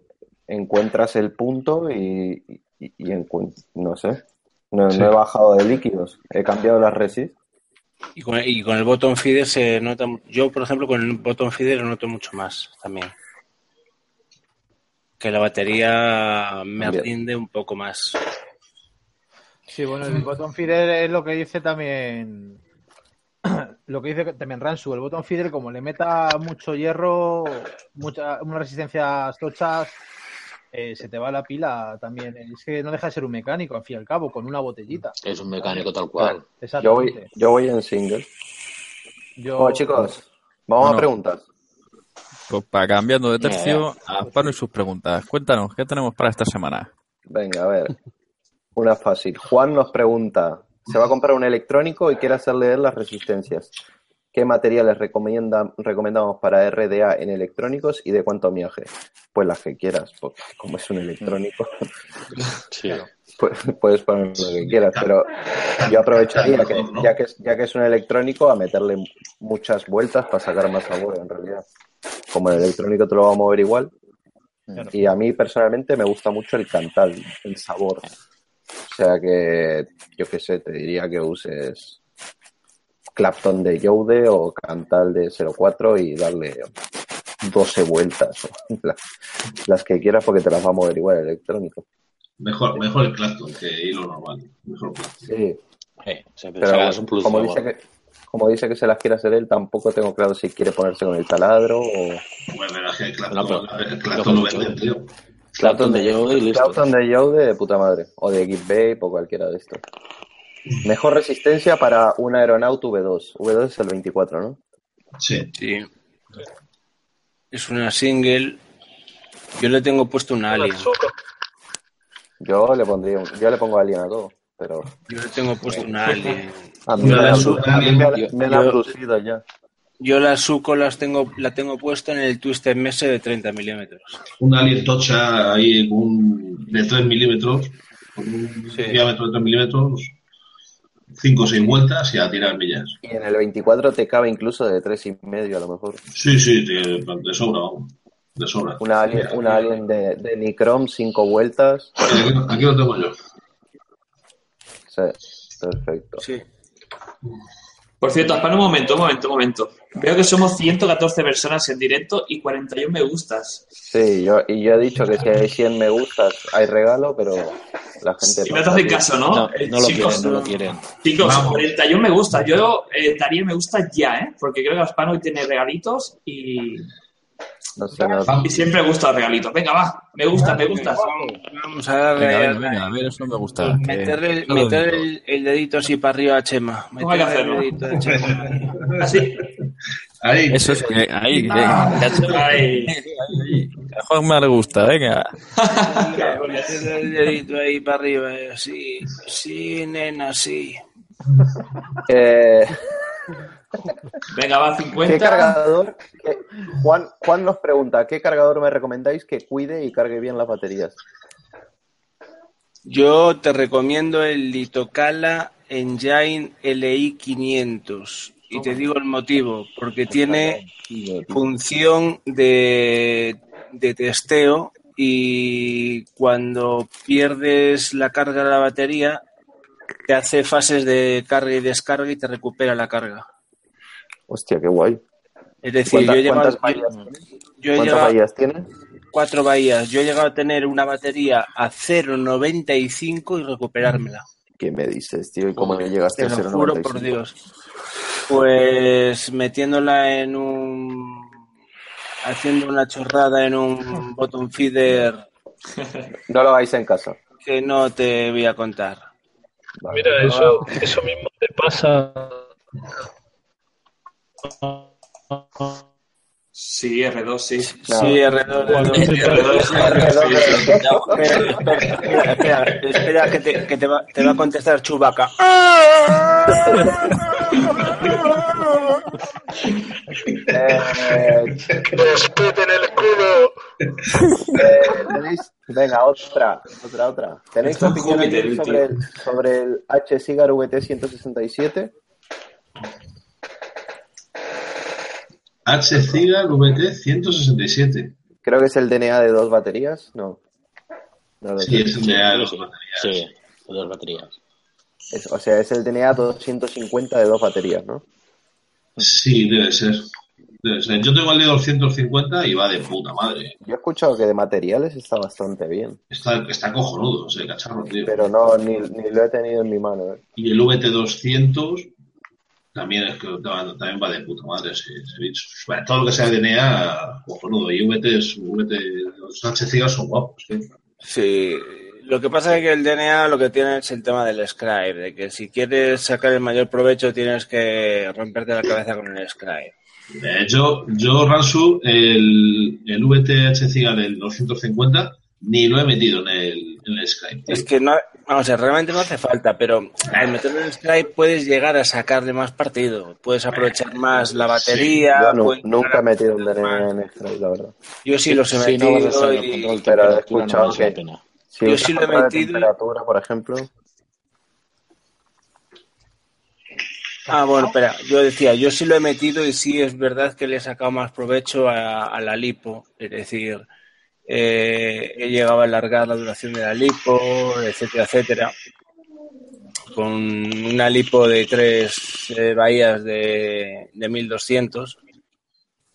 [SPEAKER 7] encuentras el punto y, y, y encuent- no sé. No,
[SPEAKER 13] Sí.
[SPEAKER 7] no he bajado de líquidos, he cambiado las resis.
[SPEAKER 13] Y con, y con el botón feeder se nota. Yo, por ejemplo, con el botón feeder lo noto mucho más también. Que la batería me rinde un poco más.
[SPEAKER 9] Sí, bueno, el botón feeder es lo que dice también. Lo que dice también Ransu, el botón feeder, como le meta mucho hierro, mucha, unas resistencias tochas, eh, se te va la pila también. Es que no deja de ser un mecánico, al fin y al cabo, con una botellita.
[SPEAKER 11] Es un mecánico tal cual.
[SPEAKER 7] Yo voy, yo voy en single.
[SPEAKER 9] Yo-
[SPEAKER 7] Bueno, chicos, vamos
[SPEAKER 3] Bueno.
[SPEAKER 7] a preguntas.
[SPEAKER 3] Pues para cambiando de tercio, a Spano y sus preguntas. Cuéntanos, ¿qué tenemos para esta semana?
[SPEAKER 7] Venga, a ver. Una fácil. Juan nos pregunta, se va a comprar un electrónico y quiere hacer leer las resistencias. ¿Qué materiales recomienda, recomendamos para RDA en electrónicos y de cuánto miaje? Pues las que quieras, porque como es un electrónico, pues, puedes poner lo que quieras, pero yo aprovecharía que ya que, es- ya que es un electrónico a meterle muchas vueltas para sacar más sabor en realidad. Como el electrónico te lo va a mover igual. Y a mí personalmente me gusta mucho el cantal, el sabor. O sea que, yo qué sé, te diría que uses Clapton de Yode o Cantal de 04 y darle 12 vueltas, o la- las que quieras porque te las va a mover igual el electrónico.
[SPEAKER 8] Mejor, mejor el Clapton que hilo normal. Mejor Clapton.
[SPEAKER 7] Sí.
[SPEAKER 11] O sea,
[SPEAKER 7] Pero
[SPEAKER 11] un plus
[SPEAKER 7] como
[SPEAKER 11] de
[SPEAKER 7] dice, que, como dice que se las quiere hacer él, tampoco tengo claro si quiere ponerse con el taladro o...
[SPEAKER 8] Bueno, el Clapton,
[SPEAKER 11] No, pero-
[SPEAKER 8] Clapton
[SPEAKER 11] de Yode y listo.
[SPEAKER 7] Clapton de Yode de puta madre. O de Give Vape o cualquiera de estos. Mejor resistencia para un Aeronaut V2. V2 es el 24, ¿no?
[SPEAKER 8] Sí.
[SPEAKER 13] Sí. Es una single. Yo le tengo puesto un alien.
[SPEAKER 7] Yo le pondría un- yo le pongo Alien a todo, pero
[SPEAKER 13] Yo le tengo puesto un alien.
[SPEAKER 7] a mí
[SPEAKER 13] Yo
[SPEAKER 7] me,
[SPEAKER 13] la
[SPEAKER 7] han
[SPEAKER 13] su-
[SPEAKER 7] abdu- a mí me,
[SPEAKER 13] yo-
[SPEAKER 7] me han
[SPEAKER 13] yo-
[SPEAKER 7] abducido ya.
[SPEAKER 13] Yo la Suco las tengo, la tengo puesta en el Twisted Mese de 30 milímetros.
[SPEAKER 8] Un alien tocha ahí un- de 3 milímetros, con un diámetro de 3 milímetros, 5 o 6 vueltas y a tirar millas.
[SPEAKER 7] Y en el 24 te cabe incluso de tres y medio a lo mejor.
[SPEAKER 8] Sí, sí, de, de sobra. De sobra.
[SPEAKER 7] Una Alien, una alien de, de Nicrom, cinco vueltas.
[SPEAKER 8] Aquí, aquí lo tengo yo.
[SPEAKER 7] Sí, perfecto.
[SPEAKER 13] Sí.
[SPEAKER 6] Por cierto, espera un momento, un momento, un momento. Veo que somos 114 personas en directo y 41 me gustas.
[SPEAKER 7] Sí, yo, y yo he dicho que si hay 100 me gustas hay regalo, pero la gente...
[SPEAKER 6] Y no te hacen caso, ¿no?
[SPEAKER 11] No,
[SPEAKER 6] Eh,
[SPEAKER 11] no lo
[SPEAKER 6] chicos,
[SPEAKER 11] quieren, no lo quieren.
[SPEAKER 6] Chicos,
[SPEAKER 8] Vamos.
[SPEAKER 6] 41 me gusta. Yo eh, daría me gusta ya, ¿eh? Porque creo que Aspano hoy tiene regalitos y,
[SPEAKER 7] No sé, no,
[SPEAKER 6] siempre me gustan los regalitos. Venga, va. Me gusta, me gusta.
[SPEAKER 13] Vamos a darle
[SPEAKER 3] Venga, venga, venga, a ver, eso me gusta.
[SPEAKER 13] Meterle,
[SPEAKER 3] Que-
[SPEAKER 13] meter el, el dedito así para arriba a Chema.
[SPEAKER 6] ¿Cómo hay que
[SPEAKER 13] el
[SPEAKER 6] hacerlo?
[SPEAKER 13] dedito a Chema.
[SPEAKER 6] Así.
[SPEAKER 8] Ahí.
[SPEAKER 3] Eso es, que- ahí, que a Juan me le gusta, venga.
[SPEAKER 13] Meterle el dedito ahí para arriba. eh, Sí, sí, nena, sí.
[SPEAKER 7] Eh,
[SPEAKER 6] Venga, va,
[SPEAKER 7] ¿Qué
[SPEAKER 6] 50.
[SPEAKER 7] cargador? qué- Juan, Juan nos pregunta, ¿qué cargador me recomendáis que cuide y cargue bien las baterías?
[SPEAKER 13] Yo te recomiendo el Litocala Engine LI 500. Y te digo el motivo, porque tiene función de, de testeo y cuando pierdes la carga de la batería, te hace fases de carga y descarga y te recupera la carga.
[SPEAKER 7] Hostia, qué guay.
[SPEAKER 13] Es decir, yo
[SPEAKER 7] ¿Cuántas-
[SPEAKER 13] he llegado,
[SPEAKER 7] cuántas bahías
[SPEAKER 13] yo-
[SPEAKER 7] tiene?
[SPEAKER 13] yo he
[SPEAKER 7] ¿Cuántas
[SPEAKER 13] llegado-
[SPEAKER 7] bahías tiene?
[SPEAKER 13] cuatro bahías. Yo he llegado a tener una batería a 0,95 y recuperármela.
[SPEAKER 7] ¿Qué me dices, tío? ¿Y cómo le llegaste
[SPEAKER 13] Te
[SPEAKER 7] a
[SPEAKER 13] lo juro por
[SPEAKER 7] 0,95?
[SPEAKER 13] Dios. Pues metiéndola en un. haciendo una chorrada en un bottom feeder
[SPEAKER 7] No lo hagáis en casa.
[SPEAKER 13] que no te voy a contar.
[SPEAKER 10] Mira, eso, eso mismo te pasa.
[SPEAKER 6] Sí, R2, sí.
[SPEAKER 13] Sí, R2,
[SPEAKER 10] Cuando
[SPEAKER 13] R2,
[SPEAKER 10] te
[SPEAKER 13] R2, Espera, espera, que, te, que te, va, te va a contestar Chubaca.
[SPEAKER 7] Eh,
[SPEAKER 10] ¡Respeten el escudo!
[SPEAKER 7] eh, tenéis- Venga, otra, otra, otra. ¿Tenéis
[SPEAKER 6] Está
[SPEAKER 7] opinión sobre el, sobre el H Cigar VT167?
[SPEAKER 8] H Cigar VT 167.
[SPEAKER 7] Creo que es el DNA de dos baterías. No. No lo
[SPEAKER 8] Sí, es el de dos baterías.
[SPEAKER 11] sí, de dos baterías.
[SPEAKER 7] Es- o sea, es el DNA 250 de dos baterías, ¿no?
[SPEAKER 8] Sí, debe ser. Debe ser. Yo tengo el de 250 y va de puta madre.
[SPEAKER 7] Yo he escuchado que de materiales está bastante bien,
[SPEAKER 8] Está, está cojonudo ese cacharro, tío.
[SPEAKER 7] pero no, ni, ni lo he tenido en mi mano. ¿eh?
[SPEAKER 8] Y el VT200 también es que también va de puta madre ese, ese bicho. Bueno, todo lo que sea DNA, cojonudo. Y VT VT, los H Cigar son guapos.
[SPEAKER 13] Sí, lo que pasa es que el DNA lo que tiene es el tema del scribe, de que si quieres sacar el mayor provecho tienes que romperte la cabeza con el scribe.
[SPEAKER 8] Eh, yo, yo, Ransu, el, el VTH Cigar del 250 ni lo he metido en el, el Skype. tío.
[SPEAKER 13] Es que no, vamos a ver, realmente no hace falta, pero al meterlo en el scribe puedes llegar a sacarle más partido, puedes aprovechar más la batería. Puedes-
[SPEAKER 7] nunca he metido un DNA en extra, la verdad.
[SPEAKER 13] Yo sí los he
[SPEAKER 11] Si no vas a
[SPEAKER 13] metido
[SPEAKER 11] el
[SPEAKER 13] y-
[SPEAKER 11] control
[SPEAKER 7] Pero he
[SPEAKER 11] no
[SPEAKER 7] escuchado
[SPEAKER 11] la
[SPEAKER 7] que-
[SPEAKER 11] pena.
[SPEAKER 7] Si
[SPEAKER 13] Yo sí lo he metido.
[SPEAKER 7] temperatura, por ejemplo,
[SPEAKER 13] Ah, bueno, espera, yo decía, yo sí lo he metido y sí es verdad que le he sacado más provecho a, a la lipo, es decir, eh, he llegado a alargar la duración de la lipo, etcétera, etcétera, con una lipo de tres eh, bahías de, de 1200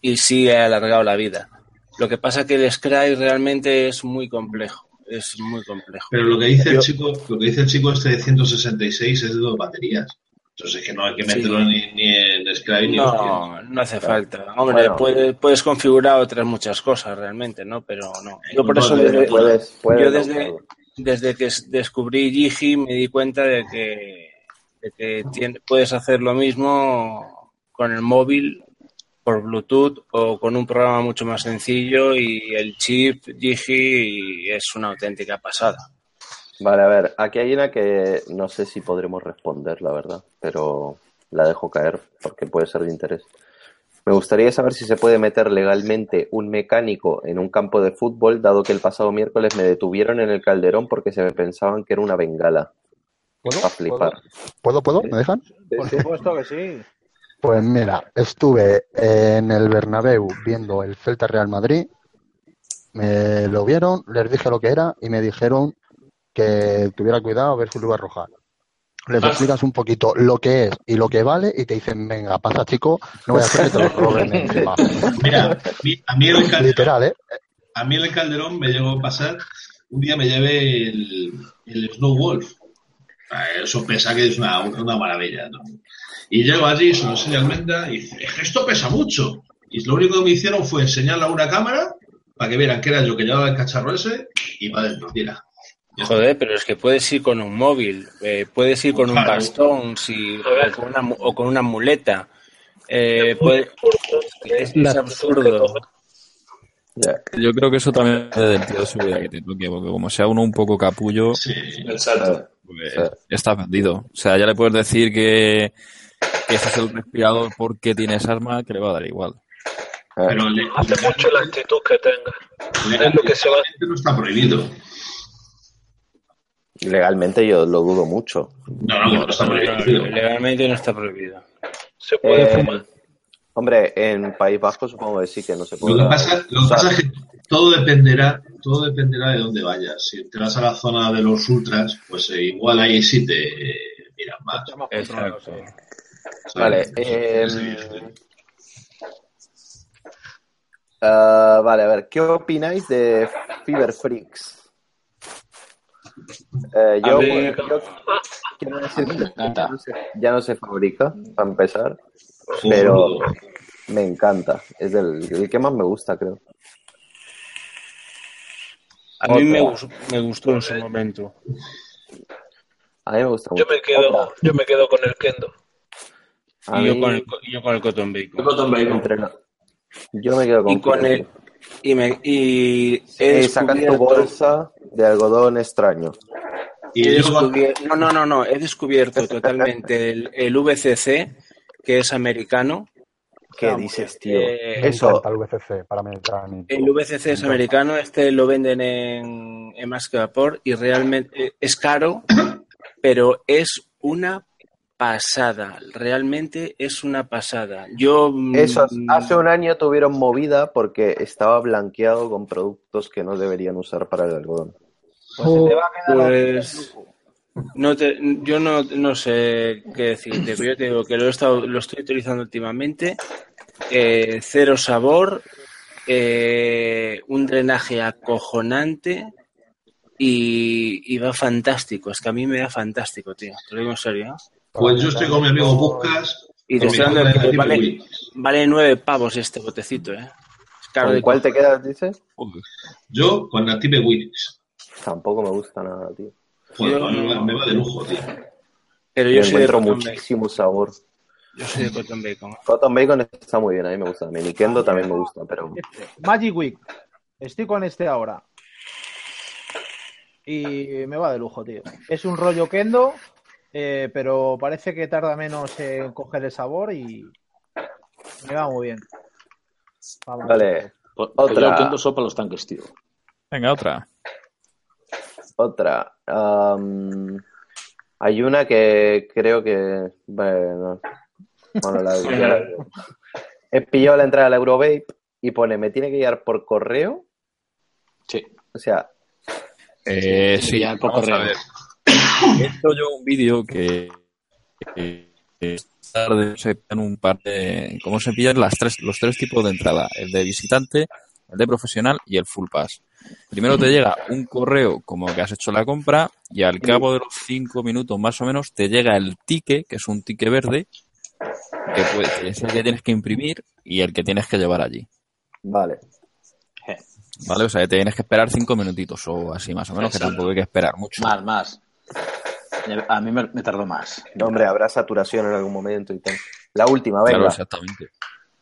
[SPEAKER 13] y sí he alargado la vida. Lo que pasa que el Scry realmente es muy complejo, es muy complejo.
[SPEAKER 8] Pero lo que dice el chico, lo que dice el chico este de 166 es de dos baterías. Entonces es que no hay que
[SPEAKER 13] Sí.
[SPEAKER 8] meterlo ni, ni en Skype ni.
[SPEAKER 13] No, no hace falta. Hombre,
[SPEAKER 7] Bueno.
[SPEAKER 13] puedes, puedes configurar otras muchas cosas realmente, ¿no? Pero no. Yo por
[SPEAKER 8] No,
[SPEAKER 13] eso desde,
[SPEAKER 7] puedes, puedes
[SPEAKER 13] yo desde, que descubrí Gigi me di cuenta de que, de que puedes hacer lo mismo con el móvil por Bluetooth o con un programa mucho más sencillo y el chip Gigi es una auténtica pasada.
[SPEAKER 7] Vale, a ver, aquí hay una que no sé si podremos responder, la verdad, pero la dejo caer porque puede ser de interés. Me gustaría saber si se puede meter legalmente un mecánico en un campo de fútbol, dado que el pasado miércoles me detuvieron en el Calderón porque se me pensaban que era una bengala.
[SPEAKER 14] ¿Puedo?
[SPEAKER 7] A flipar.
[SPEAKER 14] ¿Puedo, puedo? ¿Me dejan?
[SPEAKER 9] Por supuesto que sí.
[SPEAKER 14] Pues mira, estuve en el Bernabéu viendo el Celta Real Madrid, me lo vieron, les dije lo que era y me dijeron que tuviera cuidado a ver si lo iba a arrojar. Les explicas un poquito lo que es y lo que vale y te dicen, venga, pasa chico, no voy a hacer que te lo roben encima.
[SPEAKER 8] Mira, mi- a mí el Calderón,
[SPEAKER 14] Literal, ¿eh?
[SPEAKER 8] a mí en el Calderón me llegó a pasar, un día me llevé el, el Snow Wolf. Ah, Eso pesa que es una, una maravilla. ¿no? Y llego allí, se lo enseña Almendra y dice, "Es que esto pesa mucho. Y lo único que me hicieron fue enseñarle a una cámara para que vieran que era yo que llevaba el cacharro ese y para adentro, tira.
[SPEAKER 13] Joder, pero es que puedes ir con un móvil, eh, puedes ir con un bastón si, o, con una, mu- o con una muleta. Eh, puede- es, es absurdo.
[SPEAKER 3] Yo creo que eso también depende del tío de su vida que te toque, porque como sea uno un poco capullo,
[SPEAKER 6] Exacto.
[SPEAKER 3] pues, está vendido. O sea, ya le puedes decir que, que ese es el respirador porque tienes arma, que le va a dar igual.
[SPEAKER 8] Pero le-
[SPEAKER 10] Hace mucho la actitud que tenga. Es lo que se va.
[SPEAKER 8] no está prohibido.
[SPEAKER 7] Legalmente yo lo dudo mucho.
[SPEAKER 8] No, no, no está prohibido.
[SPEAKER 13] Legalmente no está prohibido.
[SPEAKER 10] Se puede
[SPEAKER 7] Eh,
[SPEAKER 10] fumar.
[SPEAKER 7] Hombre, en País Vasco supongo que sí que no se puede.
[SPEAKER 8] Lo que pasa, lo que pasa es que todo dependerá, todo dependerá de dónde vayas. Si te vas a la zona de los ultras, pues eh, igual ahí sí te eh, miran más.
[SPEAKER 13] Exacto.
[SPEAKER 7] Vale, eh, ah, vale, a ver, ¿qué opináis de Fever Freaks? Eh, yo,
[SPEAKER 13] ver.
[SPEAKER 7] yo quiero decir que ya no, se, ya no se fabrica, para empezar, pero me encanta. Es el, el que más me gusta, creo.
[SPEAKER 13] A mí me, me gustó en su momento.
[SPEAKER 7] A mí me gusta
[SPEAKER 10] Yo
[SPEAKER 7] mucho.
[SPEAKER 10] me quedo, yo me quedo con el Kendo.
[SPEAKER 13] Y yo
[SPEAKER 7] mí-
[SPEAKER 13] con, el, yo con el Cotton Bacon.
[SPEAKER 6] Cotton Bacon.
[SPEAKER 7] Yo me quedo con,
[SPEAKER 13] Y con el. Y, me, y he
[SPEAKER 7] Eh, sacan tu
[SPEAKER 13] descubierto-
[SPEAKER 7] bolsa de algodón extraño.
[SPEAKER 8] Y
[SPEAKER 13] he
[SPEAKER 8] yo con-
[SPEAKER 13] descubier- No, no, no, no. He descubierto totalmente el, el VCC, que es americano.
[SPEAKER 7] ¿Qué dices, tío?
[SPEAKER 13] Eh,
[SPEAKER 7] Eso,
[SPEAKER 14] el VCC para mí. para mí.
[SPEAKER 13] El VCC es americano, este lo venden en, en Más que Vapor y realmente es caro, pero es una pasada. Realmente es una pasada. Yo. mm,
[SPEAKER 7] Esos hace un año tuvieron movida porque estaba blanqueado con productos que no deberían usar para el algodón.
[SPEAKER 9] Pues se te va a quedar
[SPEAKER 13] Pues no te- yo no, no sé qué decirte, pero yo te digo que lo, he estado, lo estoy utilizando últimamente. eh, cero sabor, eh, un drenaje acojonante y, y va fantástico. Es que a mí me da fantástico, tío. Te lo digo en serio. ¿eh?
[SPEAKER 8] Pues yo estoy con mi amigo Buscas.
[SPEAKER 13] Y te estoy dando que vale, nueve pavos este botecito, ¿eh? Es caro
[SPEAKER 7] ¿Con
[SPEAKER 13] de
[SPEAKER 7] cuál te quedas, dices?
[SPEAKER 8] Yo con Native Wix.
[SPEAKER 7] Tampoco me gusta nada, tío.
[SPEAKER 8] Joder,
[SPEAKER 13] Yo-
[SPEAKER 8] me, va, me va de lujo, tío.
[SPEAKER 13] Pero
[SPEAKER 7] Yo
[SPEAKER 13] soy de Bacon.
[SPEAKER 7] muchísimo sabor.
[SPEAKER 13] Yo soy de Cotton Bacon.
[SPEAKER 7] Cotton Bacon está muy bien, a mí me gusta. Mi Kendo también me gusta, pero
[SPEAKER 9] Este, Magic Week. Estoy con este ahora. Y me va de lujo, tío. Es un rollo Kendo, eh, pero parece que tarda menos en coger el sabor y me va muy bien. Vamos.
[SPEAKER 7] vale.
[SPEAKER 11] Pues, pues
[SPEAKER 7] Otra.
[SPEAKER 11] yo Kendo sopa los tanques, tío.
[SPEAKER 3] Venga, otra.
[SPEAKER 7] Otra. Hay una que creo que. Bueno, bueno, la- ya- he pillado la entrada a la Eurovape y pone: me tiene que llegar por correo.
[SPEAKER 11] Sí.
[SPEAKER 7] O sea,
[SPEAKER 3] Eh, sí,
[SPEAKER 11] Ya por
[SPEAKER 3] vamos a
[SPEAKER 11] correo.
[SPEAKER 3] ver. He hecho yo un vídeo que, que que tarde se pillan un par de cómo se pillan las tres los tres tipos de entrada el de visitante el de profesional y el full pass. Primero te llega un correo como que has hecho la compra y al cabo de los cinco minutos más o menos te llega el ticket que es un ticket verde que que es el que tienes que imprimir y el que tienes que llevar allí.
[SPEAKER 7] Vale.
[SPEAKER 3] vale o sea que te tienes que esperar cinco minutitos o así más o menos que tampoco hay que esperar mucho.
[SPEAKER 11] Más, más. A mí me, me tardó más.
[SPEAKER 7] No, hombre, habrá saturación en algún momento y tal. La última, venga.
[SPEAKER 3] claro exactamente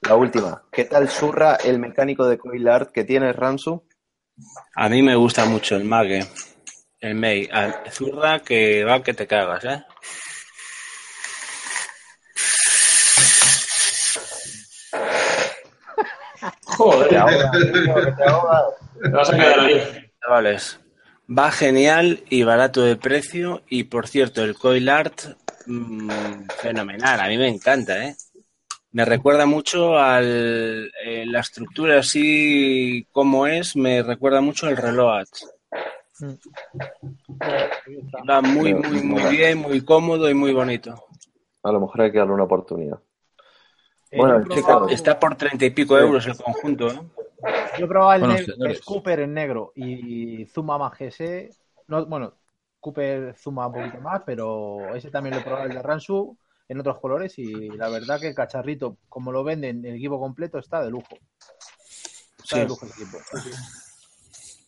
[SPEAKER 7] La última. ¿Qué tal surra el mecánico de Coil Art que tiene Ransu?
[SPEAKER 13] A mí me gusta mucho el Mague, el May. Al zurra que va que te cagas, ¿eh?
[SPEAKER 6] Joder,
[SPEAKER 7] Te te
[SPEAKER 6] vas a quedar ahí.
[SPEAKER 13] Chavales, va genial y barato de precio. Y por cierto, el Coil Art, mm, fenomenal. A mí me encanta, ¿eh? Me recuerda mucho al. eh, la estructura así como es, me recuerda mucho al reloj. Va muy, muy, muy bien, muy cómodo y muy bonito.
[SPEAKER 7] A lo mejor hay que darle una oportunidad.
[SPEAKER 9] Eh,
[SPEAKER 7] Bueno,
[SPEAKER 9] probado-
[SPEAKER 13] Está por treinta y pico euros el conjunto, ¿eh?
[SPEAKER 9] Yo he probado el,
[SPEAKER 3] Bueno,
[SPEAKER 9] es Cooper en negro y Zuma más GS. No, bueno, Cooper Zuma un poquito más, pero ese también lo he probado el de Ransu en otros colores y la verdad que el cacharrito, como lo venden el equipo completo, está de lujo. Está
[SPEAKER 13] Sí.
[SPEAKER 9] de lujo el equipo.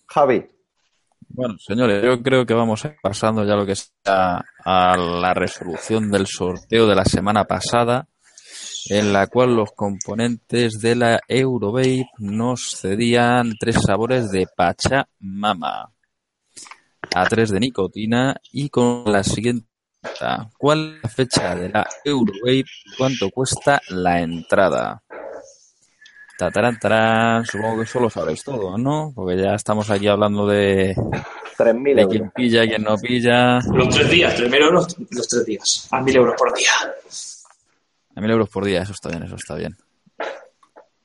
[SPEAKER 7] Javi,
[SPEAKER 3] Bueno, señores, yo creo que vamos a ir pasando ya lo que sea a la resolución del sorteo de la semana pasada, en la cual los componentes de la Eurovape nos cedían tres sabores de Pachamama, a tres de nicotina y con la siguiente pregunta, ¿cuál es la fecha de la Eurovape? ¿Cuánto cuesta la entrada? Tatarán, tarán. Supongo que eso lo sabréis todo, ¿no? Porque ya estamos aquí hablando de,
[SPEAKER 7] 3.000
[SPEAKER 3] de
[SPEAKER 7] euros.
[SPEAKER 3] quién pilla, quién no pilla.
[SPEAKER 6] Los tres días, 3.000 euros los tres días. A 1.000 euros por día.
[SPEAKER 3] A mil euros por día, eso está bien, eso está bien.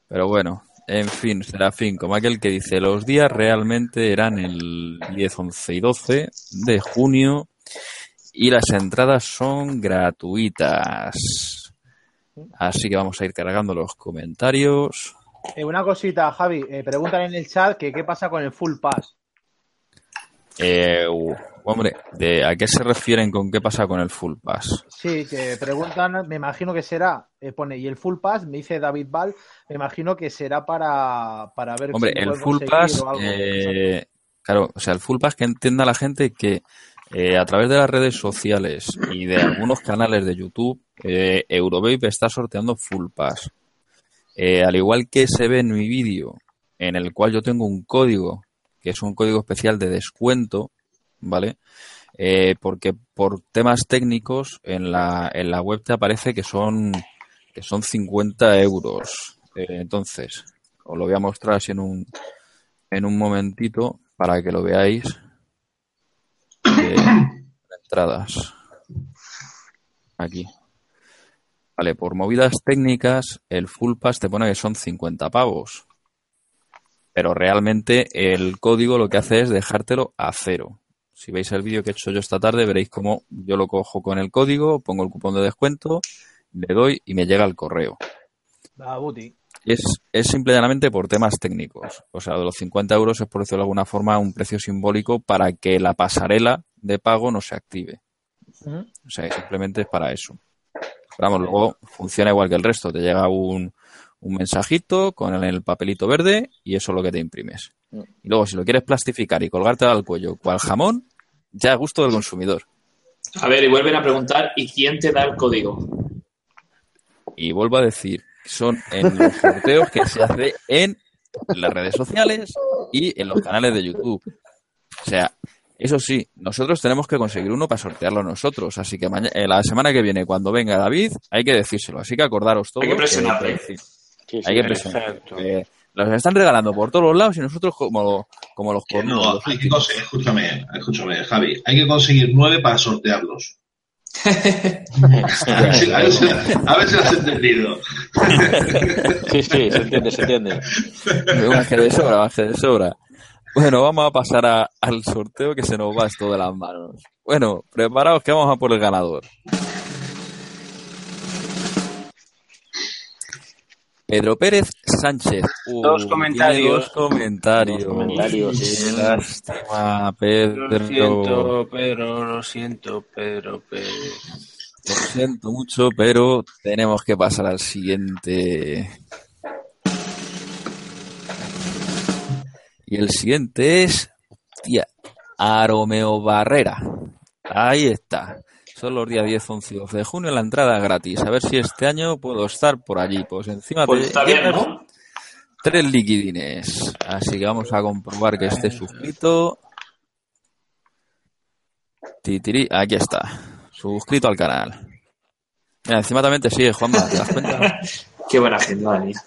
[SPEAKER 3] Pero bueno, en fin, Serafín, como aquel que dice, los días realmente eran el 10, 11 y 12 de junio y las entradas son gratuitas. Así que vamos a ir cargando los comentarios.
[SPEAKER 9] Eh, una cosita, Javi. eh, preguntan en el chat que qué pasa con el Full Pass.
[SPEAKER 3] Eh, uh, hombre, ¿de ¿a qué se refieren con qué pasa con el Full Pass?
[SPEAKER 9] Sí, que preguntan, me imagino que será, eh, pone, y el Full Pass, me dice David Val, me imagino que será para, para ver
[SPEAKER 3] Hombre, el Full Pass, eh, claro, o sea, el Full Pass que entienda la gente que eh, a través de las redes sociales y de algunos canales de YouTube, eh, Eurovape está sorteando Full Pass. Al igual que se ve en mi vídeo, en el cual yo tengo un código, que es un código especial de descuento, ¿vale? Eh, porque por temas técnicos en la, en la web te aparece que son, que son 50 euros. Eh, entonces, os lo voy a mostrar así en un, en un momentito para que lo veáis. Eh, entradas. Aquí. Vale, por movidas técnicas, el Full Pass te pone que son 50 pavos. Pero realmente el código lo que hace es dejártelo a cero. Si veis el vídeo que he hecho yo esta tarde, veréis cómo yo lo cojo con el código, pongo el cupón de descuento, le doy y me llega al correo.
[SPEAKER 9] La Buti.
[SPEAKER 3] Es, es simple y llanamente por temas técnicos. O sea, de los 50 euros es, por decirlo de alguna forma, un precio simbólico para que la pasarela de pago no se active. O sea, simplemente es para eso. Pero vamos, luego funciona igual que el resto. Te llega un, un mensajito con el, el papelito verde y eso es lo que te imprimes. Y luego, si lo quieres plastificar y colgarte al cuello cual jamón, ya a gusto del consumidor.
[SPEAKER 6] A ver, y vuelven a preguntar, ¿y quién te da el código?
[SPEAKER 3] Y vuelvo a decir, son en los sorteos que se hace en las redes sociales y en los canales de YouTube. O sea, eso sí, nosotros tenemos que conseguir uno para sortearlo nosotros. Así que maña- eh, la semana que viene, cuando venga David, hay que decírselo. Así que acordaros todos.
[SPEAKER 6] Hay que presionarle.
[SPEAKER 3] sí,
[SPEAKER 11] Sí,
[SPEAKER 3] hay que presionar. Los están regalando por todos los lados y nosotros como, como los
[SPEAKER 8] Que no, hay que conseguir, escúchame, escúchame, Javi, hay que conseguir nueve para sortearlos. a, ver si, a ver si- a ver si lo has entendido.
[SPEAKER 11] Sí, sí, se entiende, se entiende.
[SPEAKER 3] Más que de sobra, más que de sobra. Bueno, vamos a pasar a- al sorteo que se nos va esto de las manos. Bueno, preparaos que vamos a por el ganador. Pedro Pérez Sánchez. Uh,
[SPEAKER 13] Dos comentarios.
[SPEAKER 3] Dos comentarios.
[SPEAKER 11] Dos comentarios.
[SPEAKER 3] Qué lástima,
[SPEAKER 13] Lo
[SPEAKER 3] Pedro.
[SPEAKER 13] siento, Pedro, lo siento, Pedro Pérez.
[SPEAKER 3] Lo siento mucho, pero tenemos que pasar al siguiente. Y el siguiente es, tía, Aromeo Barrera. Ahí está. Son los días 10, 11 y 12 de junio, la entrada gratis. A ver si este año puedo estar por allí. Pues encima
[SPEAKER 6] Pues
[SPEAKER 3] te
[SPEAKER 6] está bien,
[SPEAKER 3] llevas
[SPEAKER 6] ¿no?
[SPEAKER 3] tres liquidines. Así que vamos a comprobar que esté suscrito. Titiri, aquí está. Suscrito al canal. Mira, encima también te sigue, Juanma, ¿te das cuenta?
[SPEAKER 6] Qué buena gente, madre mía.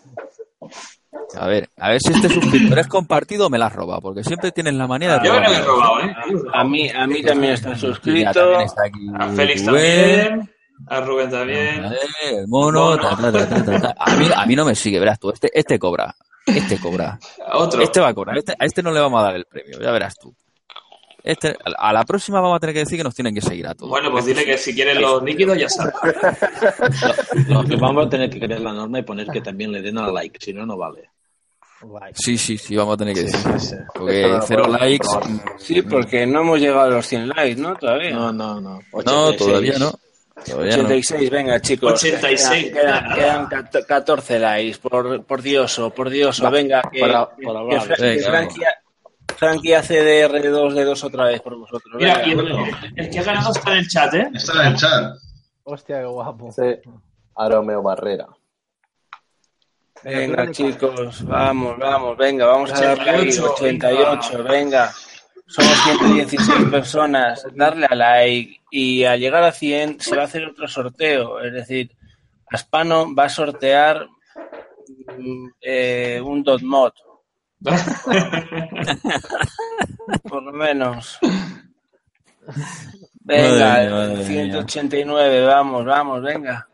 [SPEAKER 3] A ver, a ver si este suscriptor es compartido o me la roba, porque siempre tienes la manía de
[SPEAKER 6] Yo
[SPEAKER 3] robar.
[SPEAKER 6] que he robado, ¿eh?
[SPEAKER 13] A mí, a mí también está suscrito.
[SPEAKER 3] también está aquí
[SPEAKER 6] A Félix
[SPEAKER 3] Rubén,
[SPEAKER 6] también. A Rubén también.
[SPEAKER 3] eh, el mono, ta, ta, ta, ta, ta, ta. A mí, a mí no me sigue, verás tú, este, este cobra, este cobra,
[SPEAKER 6] Otro.
[SPEAKER 3] este va a cobrar, este- a este no le vamos a dar el premio, ya verás tú. Este, a la próxima vamos a tener que decir que nos tienen que seguir a todos.
[SPEAKER 6] Bueno, pues dile que si quieren los líquidos ya saben.
[SPEAKER 11] Lo que vamos a tener que crear la norma y poner que también le den al like, si no, no vale.
[SPEAKER 3] Sí, sí, sí, vamos a tener que decir.
[SPEAKER 11] sí.
[SPEAKER 3] Porque
[SPEAKER 11] Esto no lo
[SPEAKER 3] cero likes.
[SPEAKER 13] Sí, porque no hemos llegado a los 100 likes, ¿no? Todavía.
[SPEAKER 11] No, no, no.
[SPEAKER 3] No,
[SPEAKER 11] 86.
[SPEAKER 3] todavía no. Todavía no.
[SPEAKER 13] 86, venga chicos.
[SPEAKER 6] 86.
[SPEAKER 13] Quedan, quedan, quedan cat- 14 likes, por, por Dioso, por Dioso,
[SPEAKER 11] Va,
[SPEAKER 13] venga. Que,
[SPEAKER 11] para-
[SPEAKER 13] que-
[SPEAKER 11] para
[SPEAKER 13] que
[SPEAKER 3] Venga,
[SPEAKER 13] Frankie, Frankie hace de R2 de 2 otra vez por vosotros.
[SPEAKER 6] Mira,
[SPEAKER 13] venga.
[SPEAKER 6] el, el que ha ganado está en el chat, ¿eh?
[SPEAKER 8] Está en el chat.
[SPEAKER 9] Hostia, qué guapo.
[SPEAKER 7] Sí. Aromeo Barrera.
[SPEAKER 13] Venga, chicos, vamos, vamos, venga, vamos a darle ahí
[SPEAKER 6] 88,
[SPEAKER 13] 88, venga. Somos 116 personas, darle a like y al llegar a 100 se va a hacer otro sorteo. Es decir, Aspano va a sortear mm, eh, un dot mod. Por lo menos.
[SPEAKER 3] Madre
[SPEAKER 13] Venga,
[SPEAKER 3] mía, madre mía.
[SPEAKER 13] 189, vamos, vamos, venga.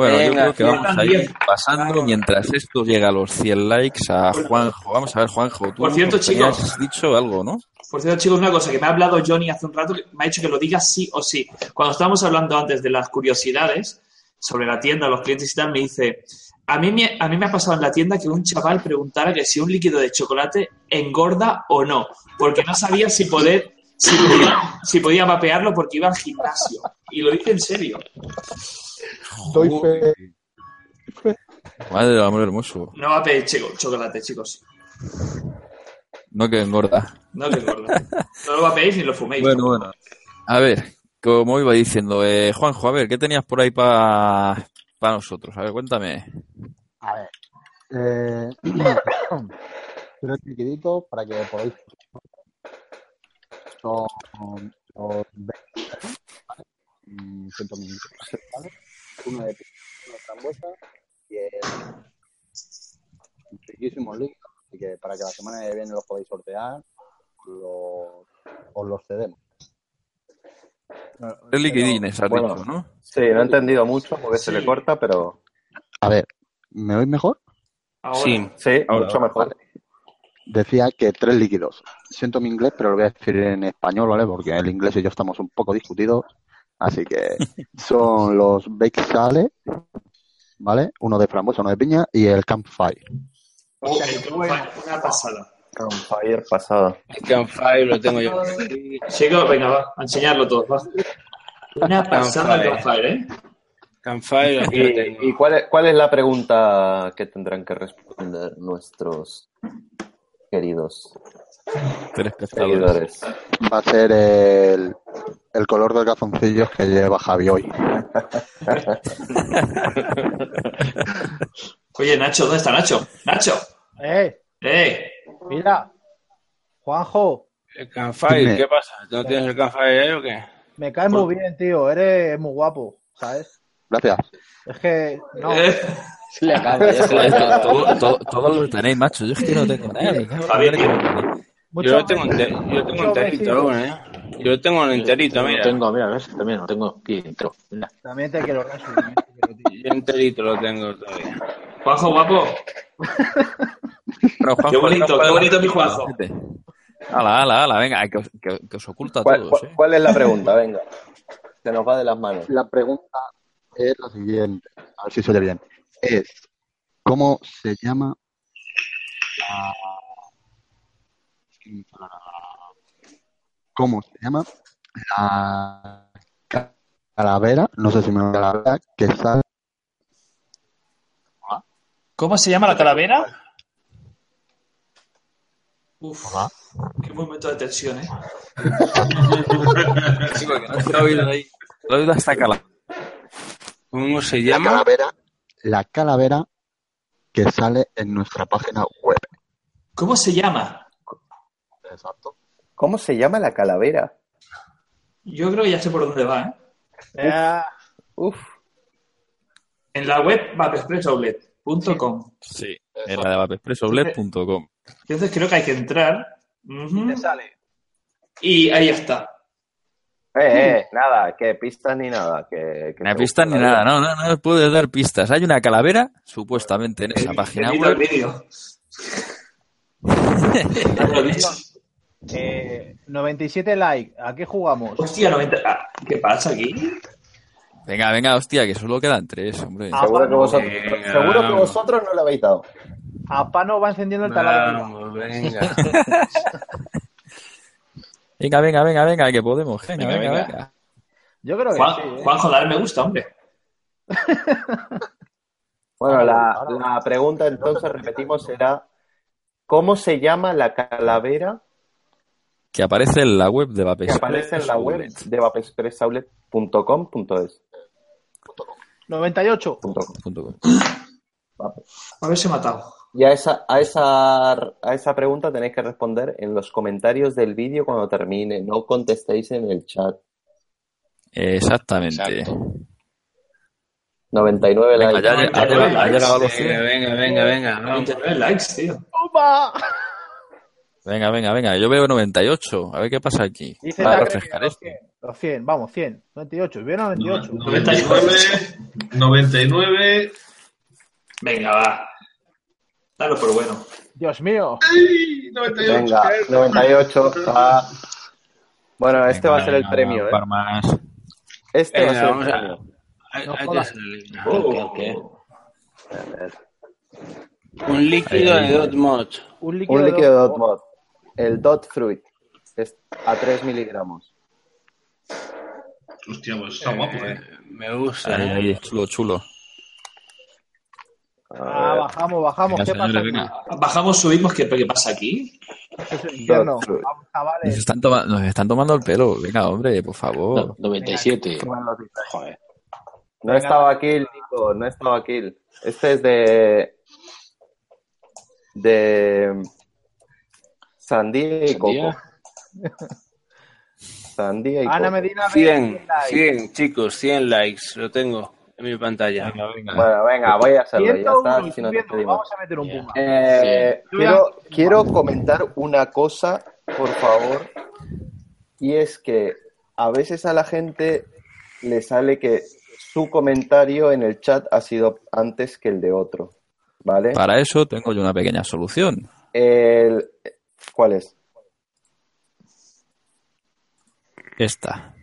[SPEAKER 3] Bueno, yo
[SPEAKER 13] Venga,
[SPEAKER 3] creo que vamos a ir
[SPEAKER 6] 110.
[SPEAKER 3] pasando mientras esto llega a los 100 likes a Juanjo. Vamos a ver, Juanjo, tú
[SPEAKER 6] Por cierto, chicos.
[SPEAKER 3] habías dicho algo, ¿no?
[SPEAKER 6] Por cierto, chicos, una cosa que me ha hablado Johnny hace un rato, que me ha dicho que lo diga sí o sí. Cuando estábamos hablando antes de las curiosidades sobre la tienda, los clientes y tal, me dice, a mí me, a mí me ha pasado en la tienda que un chaval preguntara que si un líquido de chocolate engorda o no, porque no sabía si poder, si podía, si podía vapearlo porque iba al gimnasio. Y lo dice en serio.
[SPEAKER 12] Doy fe.
[SPEAKER 3] Madre del amor hermoso.
[SPEAKER 6] No vapeéis chico- chocolate, chicos.
[SPEAKER 3] No que engorda.
[SPEAKER 6] No que engorda. No lo vapeéis ni lo fuméis.
[SPEAKER 3] Bueno, bueno. A ver, como iba diciendo, eh, Juanjo, a ver, ¿qué tenías por ahí para nosotros? A ver, cuéntame.
[SPEAKER 12] A ver. Eh, tres liquiditos para que podáis. Son los 20, ¿vale? Mm, 100 mililitros, ¿vale? Uno de uno de frambuesa y el riquísimos líquidos. Así que para que la semana que viene los podáis sortear, os los cedemos.
[SPEAKER 3] Tres liquidines, has
[SPEAKER 7] Bueno,
[SPEAKER 3] dicho, ¿no?
[SPEAKER 7] Sí, no he entendido mucho porque se le corta, pero
[SPEAKER 12] A ver, ¿me oís mejor?
[SPEAKER 6] Ahora.
[SPEAKER 13] Sí.
[SPEAKER 7] sí,
[SPEAKER 12] Ahora,
[SPEAKER 7] mucho mejor.
[SPEAKER 12] vale. Decía que tres líquidos. Siento mi inglés, pero lo voy a decir en español, ¿vale? Porque el inglés y yo estamos un poco discutidos. Así que son los Bake Sale, ¿vale? Uno de frambuesa, uno de piña y el Campfire.
[SPEAKER 6] Oh, qué bueno, una pasada.
[SPEAKER 7] Campfire pasada.
[SPEAKER 13] El Campfire lo tengo yo.
[SPEAKER 6] Chicos, venga, va, a enseñarlo todo. Va. Una pasada el
[SPEAKER 13] Campfire.
[SPEAKER 6] Campfire, ¿eh?
[SPEAKER 13] Campfire
[SPEAKER 7] ¿Y, y cuál, es, cuál es la pregunta que tendrán que responder nuestros queridos
[SPEAKER 3] Telespectadores.
[SPEAKER 7] seguidores?
[SPEAKER 12] Va a ser el, el color de calzoncillos que lleva Javi hoy.
[SPEAKER 6] Oye, Nacho, ¿dónde está Nacho? Nacho,
[SPEAKER 9] Eh,
[SPEAKER 6] ¡eh!
[SPEAKER 9] mira, Juanjo,
[SPEAKER 13] El Campfire,
[SPEAKER 12] Dime.
[SPEAKER 13] ¿qué pasa? ¿No tienes el Campfire ahí o qué?
[SPEAKER 9] me caes muy bien, tío. Eres muy guapo, ¿sabes?
[SPEAKER 12] Gracias.
[SPEAKER 9] Es que, no.
[SPEAKER 6] Eh,
[SPEAKER 11] Se le acaba, ya se le acaba.
[SPEAKER 3] Todo, todo, todo lo tenéis, macho. Yo es que no tengo nada.
[SPEAKER 6] Javier,
[SPEAKER 9] mucho
[SPEAKER 13] Yo lo tengo, enter- yo lo tengo enterito aún, ¿eh? Yo lo tengo enterito,
[SPEAKER 11] Lo
[SPEAKER 13] mira.
[SPEAKER 11] tengo, mira, ¿ves? También lo tengo aquí dentro. Mira.
[SPEAKER 9] También te quiero, tío.
[SPEAKER 13] Yo enterito lo tengo todavía.
[SPEAKER 6] Juanjo, guapo.
[SPEAKER 3] Pero, Juanjo,
[SPEAKER 6] Qué bonito, qué
[SPEAKER 3] ¿cuál-
[SPEAKER 6] bonito mi Juanjo.
[SPEAKER 3] Ala, ala, ala, venga, que os, que, que os oculta a
[SPEAKER 7] ¿Cuál,
[SPEAKER 3] todos,
[SPEAKER 7] cuál-
[SPEAKER 3] ¿eh?
[SPEAKER 7] cuál es la pregunta? Venga. Se nos va de las manos.
[SPEAKER 12] La pregunta es la siguiente, a ver si se oye bien. Es, ¿cómo se llama la... ¿Cómo se llama la calavera? No sé si me calavera que sale...
[SPEAKER 6] ¿Cómo se llama la calavera? Uf, qué momento de tensión, ¿eh?
[SPEAKER 3] Sí, porque no se ha oído ahí. Lo he oído hasta cala.
[SPEAKER 13] ¿Cómo se
[SPEAKER 12] La
[SPEAKER 13] llama?
[SPEAKER 12] calavera, la calavera que sale en nuestra página web.
[SPEAKER 6] ¿Cómo se llama?
[SPEAKER 12] Exacto.
[SPEAKER 7] ¿Cómo se llama la calavera?
[SPEAKER 6] Yo creo que ya sé por dónde va, ¿eh?
[SPEAKER 9] Eh,
[SPEAKER 7] Uf.
[SPEAKER 6] En la web vapespressoutlet.com.
[SPEAKER 3] Sí, en la de vapespressobled.com.
[SPEAKER 6] Entonces creo que hay que entrar. Ujú,
[SPEAKER 9] te sale.
[SPEAKER 6] Y ahí está.
[SPEAKER 7] Eh, eh, nada, que pistas ni nada. Que, que
[SPEAKER 3] Ni
[SPEAKER 7] se
[SPEAKER 3] pistas ni nada, no, no, no puedes dar pistas. Hay una calavera, supuestamente, en esa página web.
[SPEAKER 9] Eh, 97 likes. ¿A qué jugamos?
[SPEAKER 6] Hostia, 90. ah, ¿Qué pasa aquí?
[SPEAKER 3] Venga, venga, hostia, que solo quedan tres, hombre.
[SPEAKER 9] Ah,
[SPEAKER 7] Seguro que,
[SPEAKER 9] bueno,
[SPEAKER 7] vosotros,
[SPEAKER 13] venga,
[SPEAKER 7] seguro que
[SPEAKER 13] vamos.
[SPEAKER 7] vosotros no le habéis dado.
[SPEAKER 9] A Pano va encendiendo el taladro.
[SPEAKER 13] Venga.
[SPEAKER 3] Venga, venga, venga, venga, que podemos. Venga,
[SPEAKER 13] Venga,
[SPEAKER 3] venga,
[SPEAKER 13] venga.
[SPEAKER 3] venga.
[SPEAKER 9] Yo creo que
[SPEAKER 6] Juan,
[SPEAKER 9] sí. ¿eh?
[SPEAKER 6] Juanjo, dale me gusta, hombre.
[SPEAKER 7] Bueno, la, la pregunta entonces, repetimos, será ¿cómo se llama la calavera
[SPEAKER 3] Que aparece en la web de
[SPEAKER 7] que
[SPEAKER 3] Vapes.
[SPEAKER 7] aparece en la web de vapespressoutlet.com.es?
[SPEAKER 9] 98.
[SPEAKER 7] Punto com.
[SPEAKER 3] Punto com.
[SPEAKER 6] Haberse matado.
[SPEAKER 7] Y a esa, a, esa, a esa pregunta tenéis que responder en los comentarios del vídeo cuando termine. No contestéis en el chat.
[SPEAKER 3] Exactamente.
[SPEAKER 11] Exacto.
[SPEAKER 7] 99
[SPEAKER 3] Venga,
[SPEAKER 7] likes.
[SPEAKER 3] ya, ha- ha llegado- ha llegado a los 100.
[SPEAKER 13] Venga, venga, venga, venga. vamos.
[SPEAKER 6] 99 likes, tío.
[SPEAKER 9] ¡Opa!
[SPEAKER 3] Venga, venga, venga. Yo veo 98. A ver qué pasa aquí.
[SPEAKER 9] Dice
[SPEAKER 3] Para refrescar
[SPEAKER 9] los
[SPEAKER 3] esto.
[SPEAKER 9] 100, los 100, vamos, 100. 98, ¿vieron 98?
[SPEAKER 8] 99, 99.
[SPEAKER 6] Venga, va. Dalo por bueno.
[SPEAKER 9] Dios mío.
[SPEAKER 8] ¡Ay! 98.
[SPEAKER 7] Venga, 98. ah. Bueno, este va a ser el
[SPEAKER 3] Venga,
[SPEAKER 7] premio, ¿eh?
[SPEAKER 3] más.
[SPEAKER 7] Este va a
[SPEAKER 13] Venga,
[SPEAKER 7] ser el
[SPEAKER 13] a-
[SPEAKER 7] premio.
[SPEAKER 13] Hay-
[SPEAKER 9] No
[SPEAKER 13] hay que
[SPEAKER 9] jodas.
[SPEAKER 13] salir.
[SPEAKER 11] ¿Qué, qué?
[SPEAKER 7] A ver.
[SPEAKER 13] Un líquido
[SPEAKER 3] Ahí,
[SPEAKER 13] de Dot Mod.
[SPEAKER 9] Un líquido,
[SPEAKER 7] Un líquido de
[SPEAKER 9] de
[SPEAKER 7] Dot Mod. El Dot Fruit. Es a 3 miligramos.
[SPEAKER 8] Hostia, pues está guapo, eh.
[SPEAKER 13] Me gusta.
[SPEAKER 3] Ahí,
[SPEAKER 13] ¿eh?
[SPEAKER 3] ahí, chulo, chulo.
[SPEAKER 9] Ah, bajamos, bajamos.
[SPEAKER 3] Venga,
[SPEAKER 9] ¿Qué pasa aquí?
[SPEAKER 3] venga.
[SPEAKER 6] Bajamos, subimos. ¿Qué, qué pasa aquí?
[SPEAKER 9] Es el infierno.
[SPEAKER 7] Dot Fruit.
[SPEAKER 9] Vamos,
[SPEAKER 3] Nos están, toma- nos están tomando el pelo. Venga, hombre, por favor.
[SPEAKER 11] No, 97. Joder.
[SPEAKER 7] No estaba Kill, Nico, no estaba Kill. Este es de. de. Sandía y. Coco. Sandía y
[SPEAKER 9] Ana
[SPEAKER 7] Coco.
[SPEAKER 9] Medina,
[SPEAKER 13] 100,
[SPEAKER 9] 100 likes.
[SPEAKER 13] 100, chicos, 100 likes. Lo tengo en mi pantalla.
[SPEAKER 3] Venga, venga.
[SPEAKER 7] Bueno, venga, voy a hacerlo. Ya
[SPEAKER 9] 101,
[SPEAKER 7] está, si no te pedimos.
[SPEAKER 9] Vamos a meter un puma.
[SPEAKER 7] Eh,
[SPEAKER 9] Sí.
[SPEAKER 7] quiero, quiero comentar una cosa, por favor, y es que a veces a la gente le sale que su comentario en el chat ha sido antes que el de otro, ¿vale?
[SPEAKER 3] Para eso tengo yo una pequeña solución.
[SPEAKER 7] El, ¿Cuál es?
[SPEAKER 3] Esta.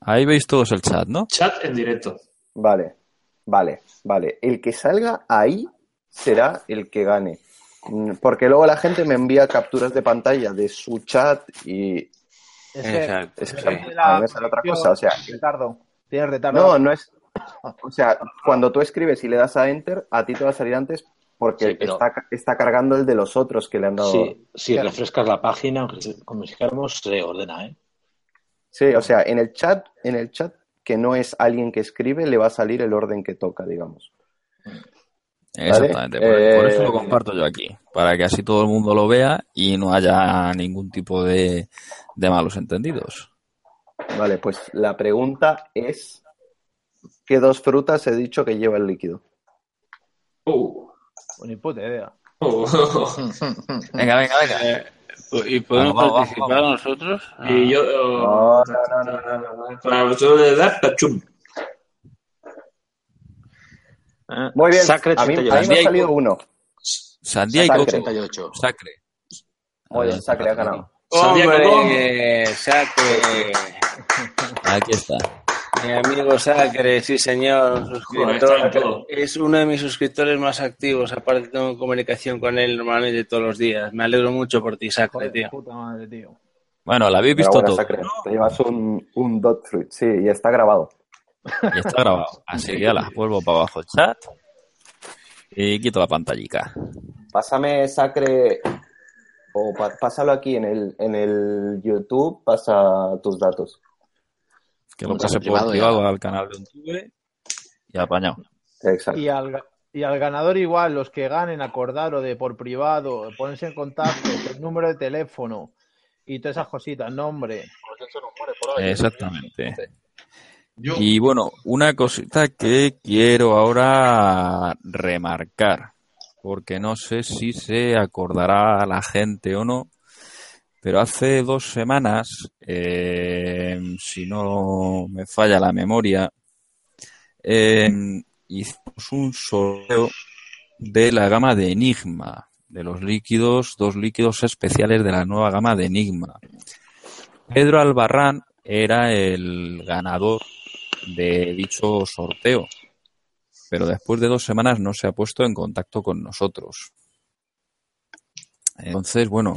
[SPEAKER 3] Ahí veis todos el chat, ¿no?
[SPEAKER 6] Chat en directo.
[SPEAKER 7] Vale, vale, vale. El que salga ahí será el que gane. Porque luego la gente me envía capturas de pantalla de su chat y
[SPEAKER 9] Es que,
[SPEAKER 13] Exacto.
[SPEAKER 7] es que
[SPEAKER 13] sí.
[SPEAKER 9] de
[SPEAKER 7] a mí me sale otra cosa. O sea,
[SPEAKER 9] retardo. Tienes retardo.
[SPEAKER 7] no, no es. O sea, cuando tú escribes y le das a enter, a ti te va a salir antes porque
[SPEAKER 11] Sí, pero-
[SPEAKER 7] está, está cargando el de los otros que le han dado.
[SPEAKER 11] Sí, si refrescas la página, aunque se- como dijéramos, se ordena, ¿eh?
[SPEAKER 7] Sí, o sea, en el chat, en el chat que no es alguien que escribe, le va a salir el orden que toca, digamos.
[SPEAKER 3] Exactamente. Por,
[SPEAKER 7] Eh,
[SPEAKER 3] por eso lo comparto yo aquí. Para que así todo el mundo lo vea y no haya ningún tipo de, de malos entendidos.
[SPEAKER 7] Vale, pues la pregunta es: ¿qué dos frutas he dicho que lleva el líquido?
[SPEAKER 6] Uh.
[SPEAKER 9] Ni puta idea.
[SPEAKER 6] Uh.
[SPEAKER 3] Venga, venga, venga.
[SPEAKER 13] Eh, ¿Y podemos
[SPEAKER 3] Vamos, vamos,
[SPEAKER 13] participar nosotros?
[SPEAKER 6] Y yo.
[SPEAKER 7] No, no, no, no, no, no.
[SPEAKER 6] Para vosotros de dar, pachum.
[SPEAKER 7] Muy bien,
[SPEAKER 11] Sacre
[SPEAKER 7] a mí, a mí
[SPEAKER 11] 88.
[SPEAKER 7] me ha salido uno.
[SPEAKER 3] Sandía y
[SPEAKER 7] Sacre.
[SPEAKER 3] coco.
[SPEAKER 11] 88.
[SPEAKER 3] Sacre.
[SPEAKER 7] Muy bien, Sacre ha ganado.
[SPEAKER 6] Sandía
[SPEAKER 13] ¡Hombre! Sacre.
[SPEAKER 3] Aquí está.
[SPEAKER 13] Mi amigo Sacre, sí señor. Suscriptor. Es uno de mis suscriptores más activos. Aparte tengo comunicación con él normalmente todos los días. Me alegro mucho por ti, Sacre, tío.
[SPEAKER 9] puta madre, tío.
[SPEAKER 3] Bueno, la habéis visto todo.
[SPEAKER 7] Sacre. Te llevas un, un dot fruit, sí, y está grabado.
[SPEAKER 3] Y está grabado. Así que la vuelvo para abajo el chat. Y quito la pantallica.
[SPEAKER 7] Pásame Sacre, o pásalo aquí en el, en el YouTube, pasa tus datos.
[SPEAKER 3] Que lo pase
[SPEAKER 11] privado
[SPEAKER 3] por
[SPEAKER 11] ya.
[SPEAKER 3] privado al canal de Untube y apañado.
[SPEAKER 7] Exacto.
[SPEAKER 9] Y al, y al ganador igual, los que ganen, acordar o de por privado, ponerse en contacto, el número de teléfono y todas esas cositas, nombre.
[SPEAKER 3] Exactamente. Y bueno, una cosita que quiero ahora remarcar, porque no sé si se acordará la gente o no, pero hace dos semanas, eh, si no me falla la memoria, eh, hicimos un sorteo de la gama de Enigma, de los líquidos, dos líquidos especiales de la nueva gama de Enigma. Pedro Albarrán era el ganador de dicho sorteo, pero después de dos semanas no se ha puesto en contacto con nosotros. Entonces, bueno,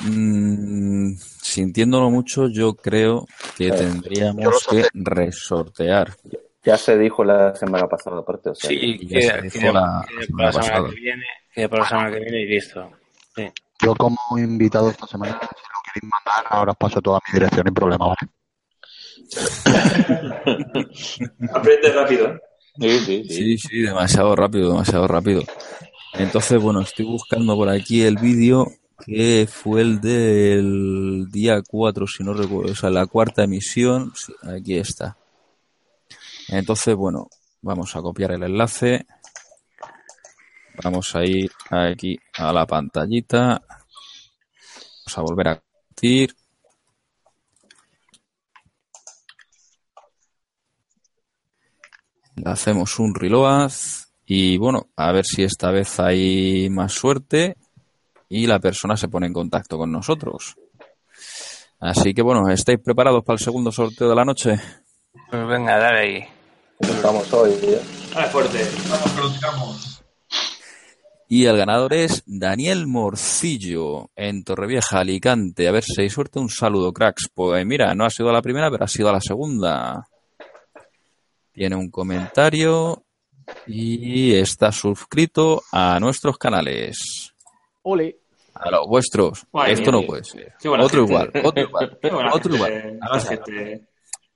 [SPEAKER 3] mm, sintiéndolo mucho, yo creo que tendríamos que resortear.
[SPEAKER 7] Ya se dijo la semana pasada, aparte. O sea,
[SPEAKER 13] Sí,
[SPEAKER 3] ya se
[SPEAKER 13] que,
[SPEAKER 3] dijo
[SPEAKER 13] que-
[SPEAKER 3] la
[SPEAKER 13] que
[SPEAKER 3] semana
[SPEAKER 13] para la semana
[SPEAKER 3] pasada.
[SPEAKER 13] que viene, que para la semana que viene y listo. Sí.
[SPEAKER 14] Yo como invitado esta semana, si lo queréis mandar, ahora os paso toda mi dirección y problema, ¿vale?
[SPEAKER 6] Aprende rápido. ¿eh?
[SPEAKER 11] Sí, sí, sí.
[SPEAKER 3] Sí, sí, demasiado rápido, demasiado rápido. Entonces, bueno, estoy buscando por aquí el vídeo que fue el del día 4, si no recuerdo, o sea, la cuarta emisión. Aquí está. Entonces, bueno, vamos a copiar el enlace. Vamos a ir aquí a la pantallita. Vamos a volver a compartir. Le hacemos un reload y bueno, a ver si esta vez hay más suerte y la persona se pone en contacto con nosotros. Así que bueno, ¿estáis preparados para el segundo sorteo de la noche?
[SPEAKER 13] Pues venga, dale ahí.
[SPEAKER 7] Estamos hoy. ¿eh?
[SPEAKER 6] Dale fuerte.
[SPEAKER 8] Vamos, que.
[SPEAKER 3] Y el ganador es Daniel Morcillo en Torrevieja, Alicante. A ver si hay suerte. Un saludo, cracks. Pues mira, no ha sido a la primera, pero ha sido a la segunda. Tiene un comentario y está suscrito a nuestros canales.
[SPEAKER 9] Ole.
[SPEAKER 3] A los vuestros. Esto
[SPEAKER 6] mía,
[SPEAKER 3] no puede ser. Otro
[SPEAKER 6] gente.
[SPEAKER 3] igual, otro igual, otro igual. Vamos a ver.
[SPEAKER 6] gente.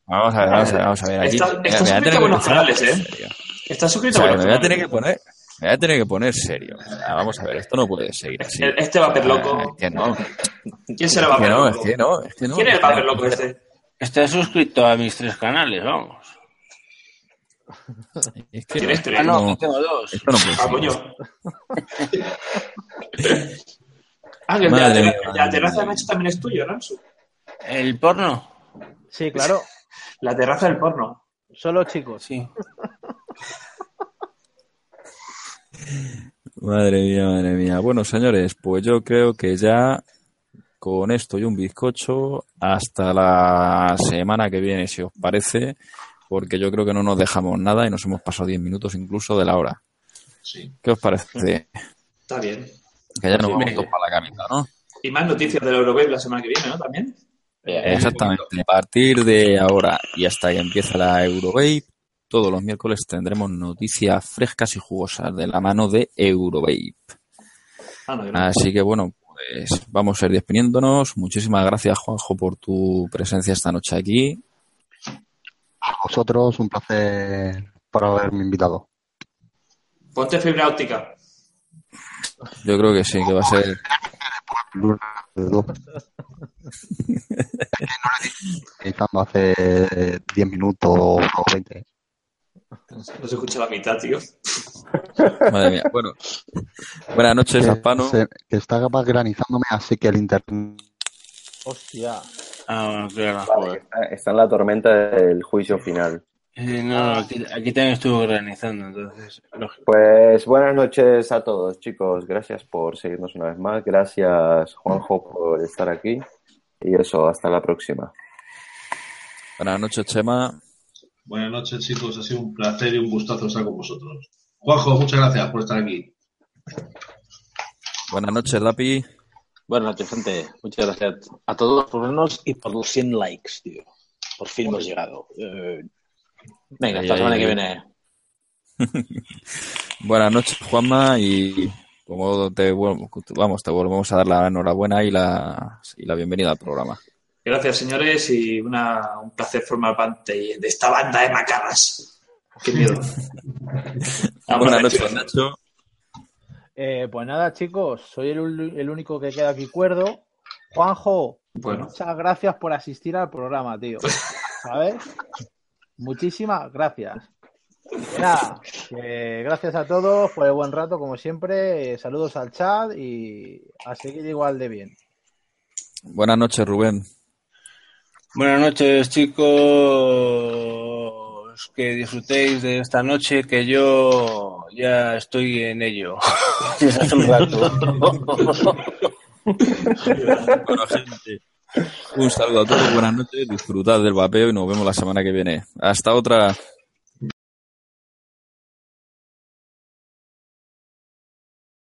[SPEAKER 3] Vamos a ver, vamos a ver, vamos a ver. Aquí,
[SPEAKER 6] Está-
[SPEAKER 3] me-
[SPEAKER 6] está
[SPEAKER 3] me voy a
[SPEAKER 6] suscrito buenos canales, ¿eh? Está
[SPEAKER 3] O
[SPEAKER 6] suscrito
[SPEAKER 3] sea,
[SPEAKER 6] a
[SPEAKER 3] me voy a tener que poner, me voy a tener que poner serio. Ah, Vamos a ver, esto no puede seguir así.
[SPEAKER 6] El- Este va a loco.
[SPEAKER 3] Ah, Es que no.
[SPEAKER 6] ¿Quién será
[SPEAKER 3] Es que no,
[SPEAKER 6] loco?
[SPEAKER 3] es que no, es que no.
[SPEAKER 6] ¿Quién es el Paper loco este?
[SPEAKER 13] Está suscrito a mis tres canales, vamos.
[SPEAKER 3] Es que
[SPEAKER 6] ¿Tienes tres?
[SPEAKER 13] Ah, no,
[SPEAKER 3] no.
[SPEAKER 13] tengo dos.
[SPEAKER 3] Esto no puede
[SPEAKER 6] Ah,
[SPEAKER 3] ser.
[SPEAKER 6] coño. Ah, que el de la
[SPEAKER 3] mía,
[SPEAKER 6] terraza de Nacho también es tuyo, Ransu.
[SPEAKER 13] ¿El porno?
[SPEAKER 9] Sí, claro.
[SPEAKER 6] La terraza del porno.
[SPEAKER 9] Solo chicos.
[SPEAKER 13] Sí.
[SPEAKER 3] Madre mía, madre mía. Bueno, señores, pues yo creo que ya con esto y un bizcocho hasta la semana que viene, si os parece, porque yo creo que no nos dejamos nada y nos hemos pasado 10 minutos incluso de la hora.
[SPEAKER 8] Sí.
[SPEAKER 3] ¿Qué os parece?
[SPEAKER 6] Está bien.
[SPEAKER 3] Que ya nos vamos todos para la camita, ¿no?
[SPEAKER 6] Y más noticias del Eurowave la semana que viene, ¿no? También.
[SPEAKER 3] Exactamente. A partir de ahora y hasta que empiece la Eurovape, todos los miércoles tendremos noticias frescas y jugosas de la mano de Eurovape.
[SPEAKER 6] Ah, no, yo no.
[SPEAKER 3] Así que bueno, pues vamos a ir despidiéndonos. Muchísimas gracias, Juanjo, por tu presencia esta noche aquí.
[SPEAKER 14] A vosotros, un placer por haberme invitado.
[SPEAKER 6] Ponte fibra óptica.
[SPEAKER 3] Yo creo que sí, que va a ser.
[SPEAKER 14] Utilizando hace 10 minutos o 20.
[SPEAKER 6] No se escucha la mitad, tío.
[SPEAKER 3] Madre mía. Bueno, buenas noches,
[SPEAKER 14] Que,
[SPEAKER 3] Aspano.
[SPEAKER 14] se- que está granizándome, así que el internet.
[SPEAKER 9] Hostia.
[SPEAKER 13] Ah, bueno, claro.
[SPEAKER 7] Vale, está, está en la tormenta del juicio final.
[SPEAKER 13] Eh, no, aquí, aquí también estuvo organizando, entonces, lógico.
[SPEAKER 7] Pues buenas noches a todos, chicos. Gracias por seguirnos una vez más. Gracias, Juanjo, por estar aquí. Y eso, hasta la próxima.
[SPEAKER 3] Buenas noches, Chema.
[SPEAKER 8] Buenas noches, chicos. Ha sido un placer y un gustazo estar con vosotros. Juanjo, muchas gracias por estar aquí.
[SPEAKER 3] Buenas noches, Dapi.
[SPEAKER 11] Buenas noches, gente. Muchas gracias a todos por vernos y por los 100 likes, tío. Por fin hemos llegado. Eh, venga, hasta la semana que viene.
[SPEAKER 3] Buenas noches, Juanma, y como te vuelvo- vamos, te volvemos a dar la enhorabuena y la, y la bienvenida al programa.
[SPEAKER 6] Gracias, señores, y una, un placer formar parte de esta banda de macarras. Qué miedo. Vamos,
[SPEAKER 3] Buenas
[SPEAKER 6] Nacho.
[SPEAKER 3] noches, Nacho.
[SPEAKER 9] Eh, pues nada, chicos, soy el, el único que queda aquí cuerdo. Juanjo,
[SPEAKER 6] Bueno.
[SPEAKER 9] muchas gracias por asistir al programa, tío. ¿Sabes? Muchísimas gracias. Nada, gracias a todos por el buen rato, como siempre. Eh, Saludos al chat y a seguir igual de bien.
[SPEAKER 3] Buenas noches, Rubén.
[SPEAKER 13] Buenas noches, chicos. Que disfrutéis de esta noche, que yo ya estoy en ello. Desde hace un rato.
[SPEAKER 3] Gente, un saludo a todos, buenas noches, disfrutad del vapeo y nos vemos la semana que viene. Hasta otra.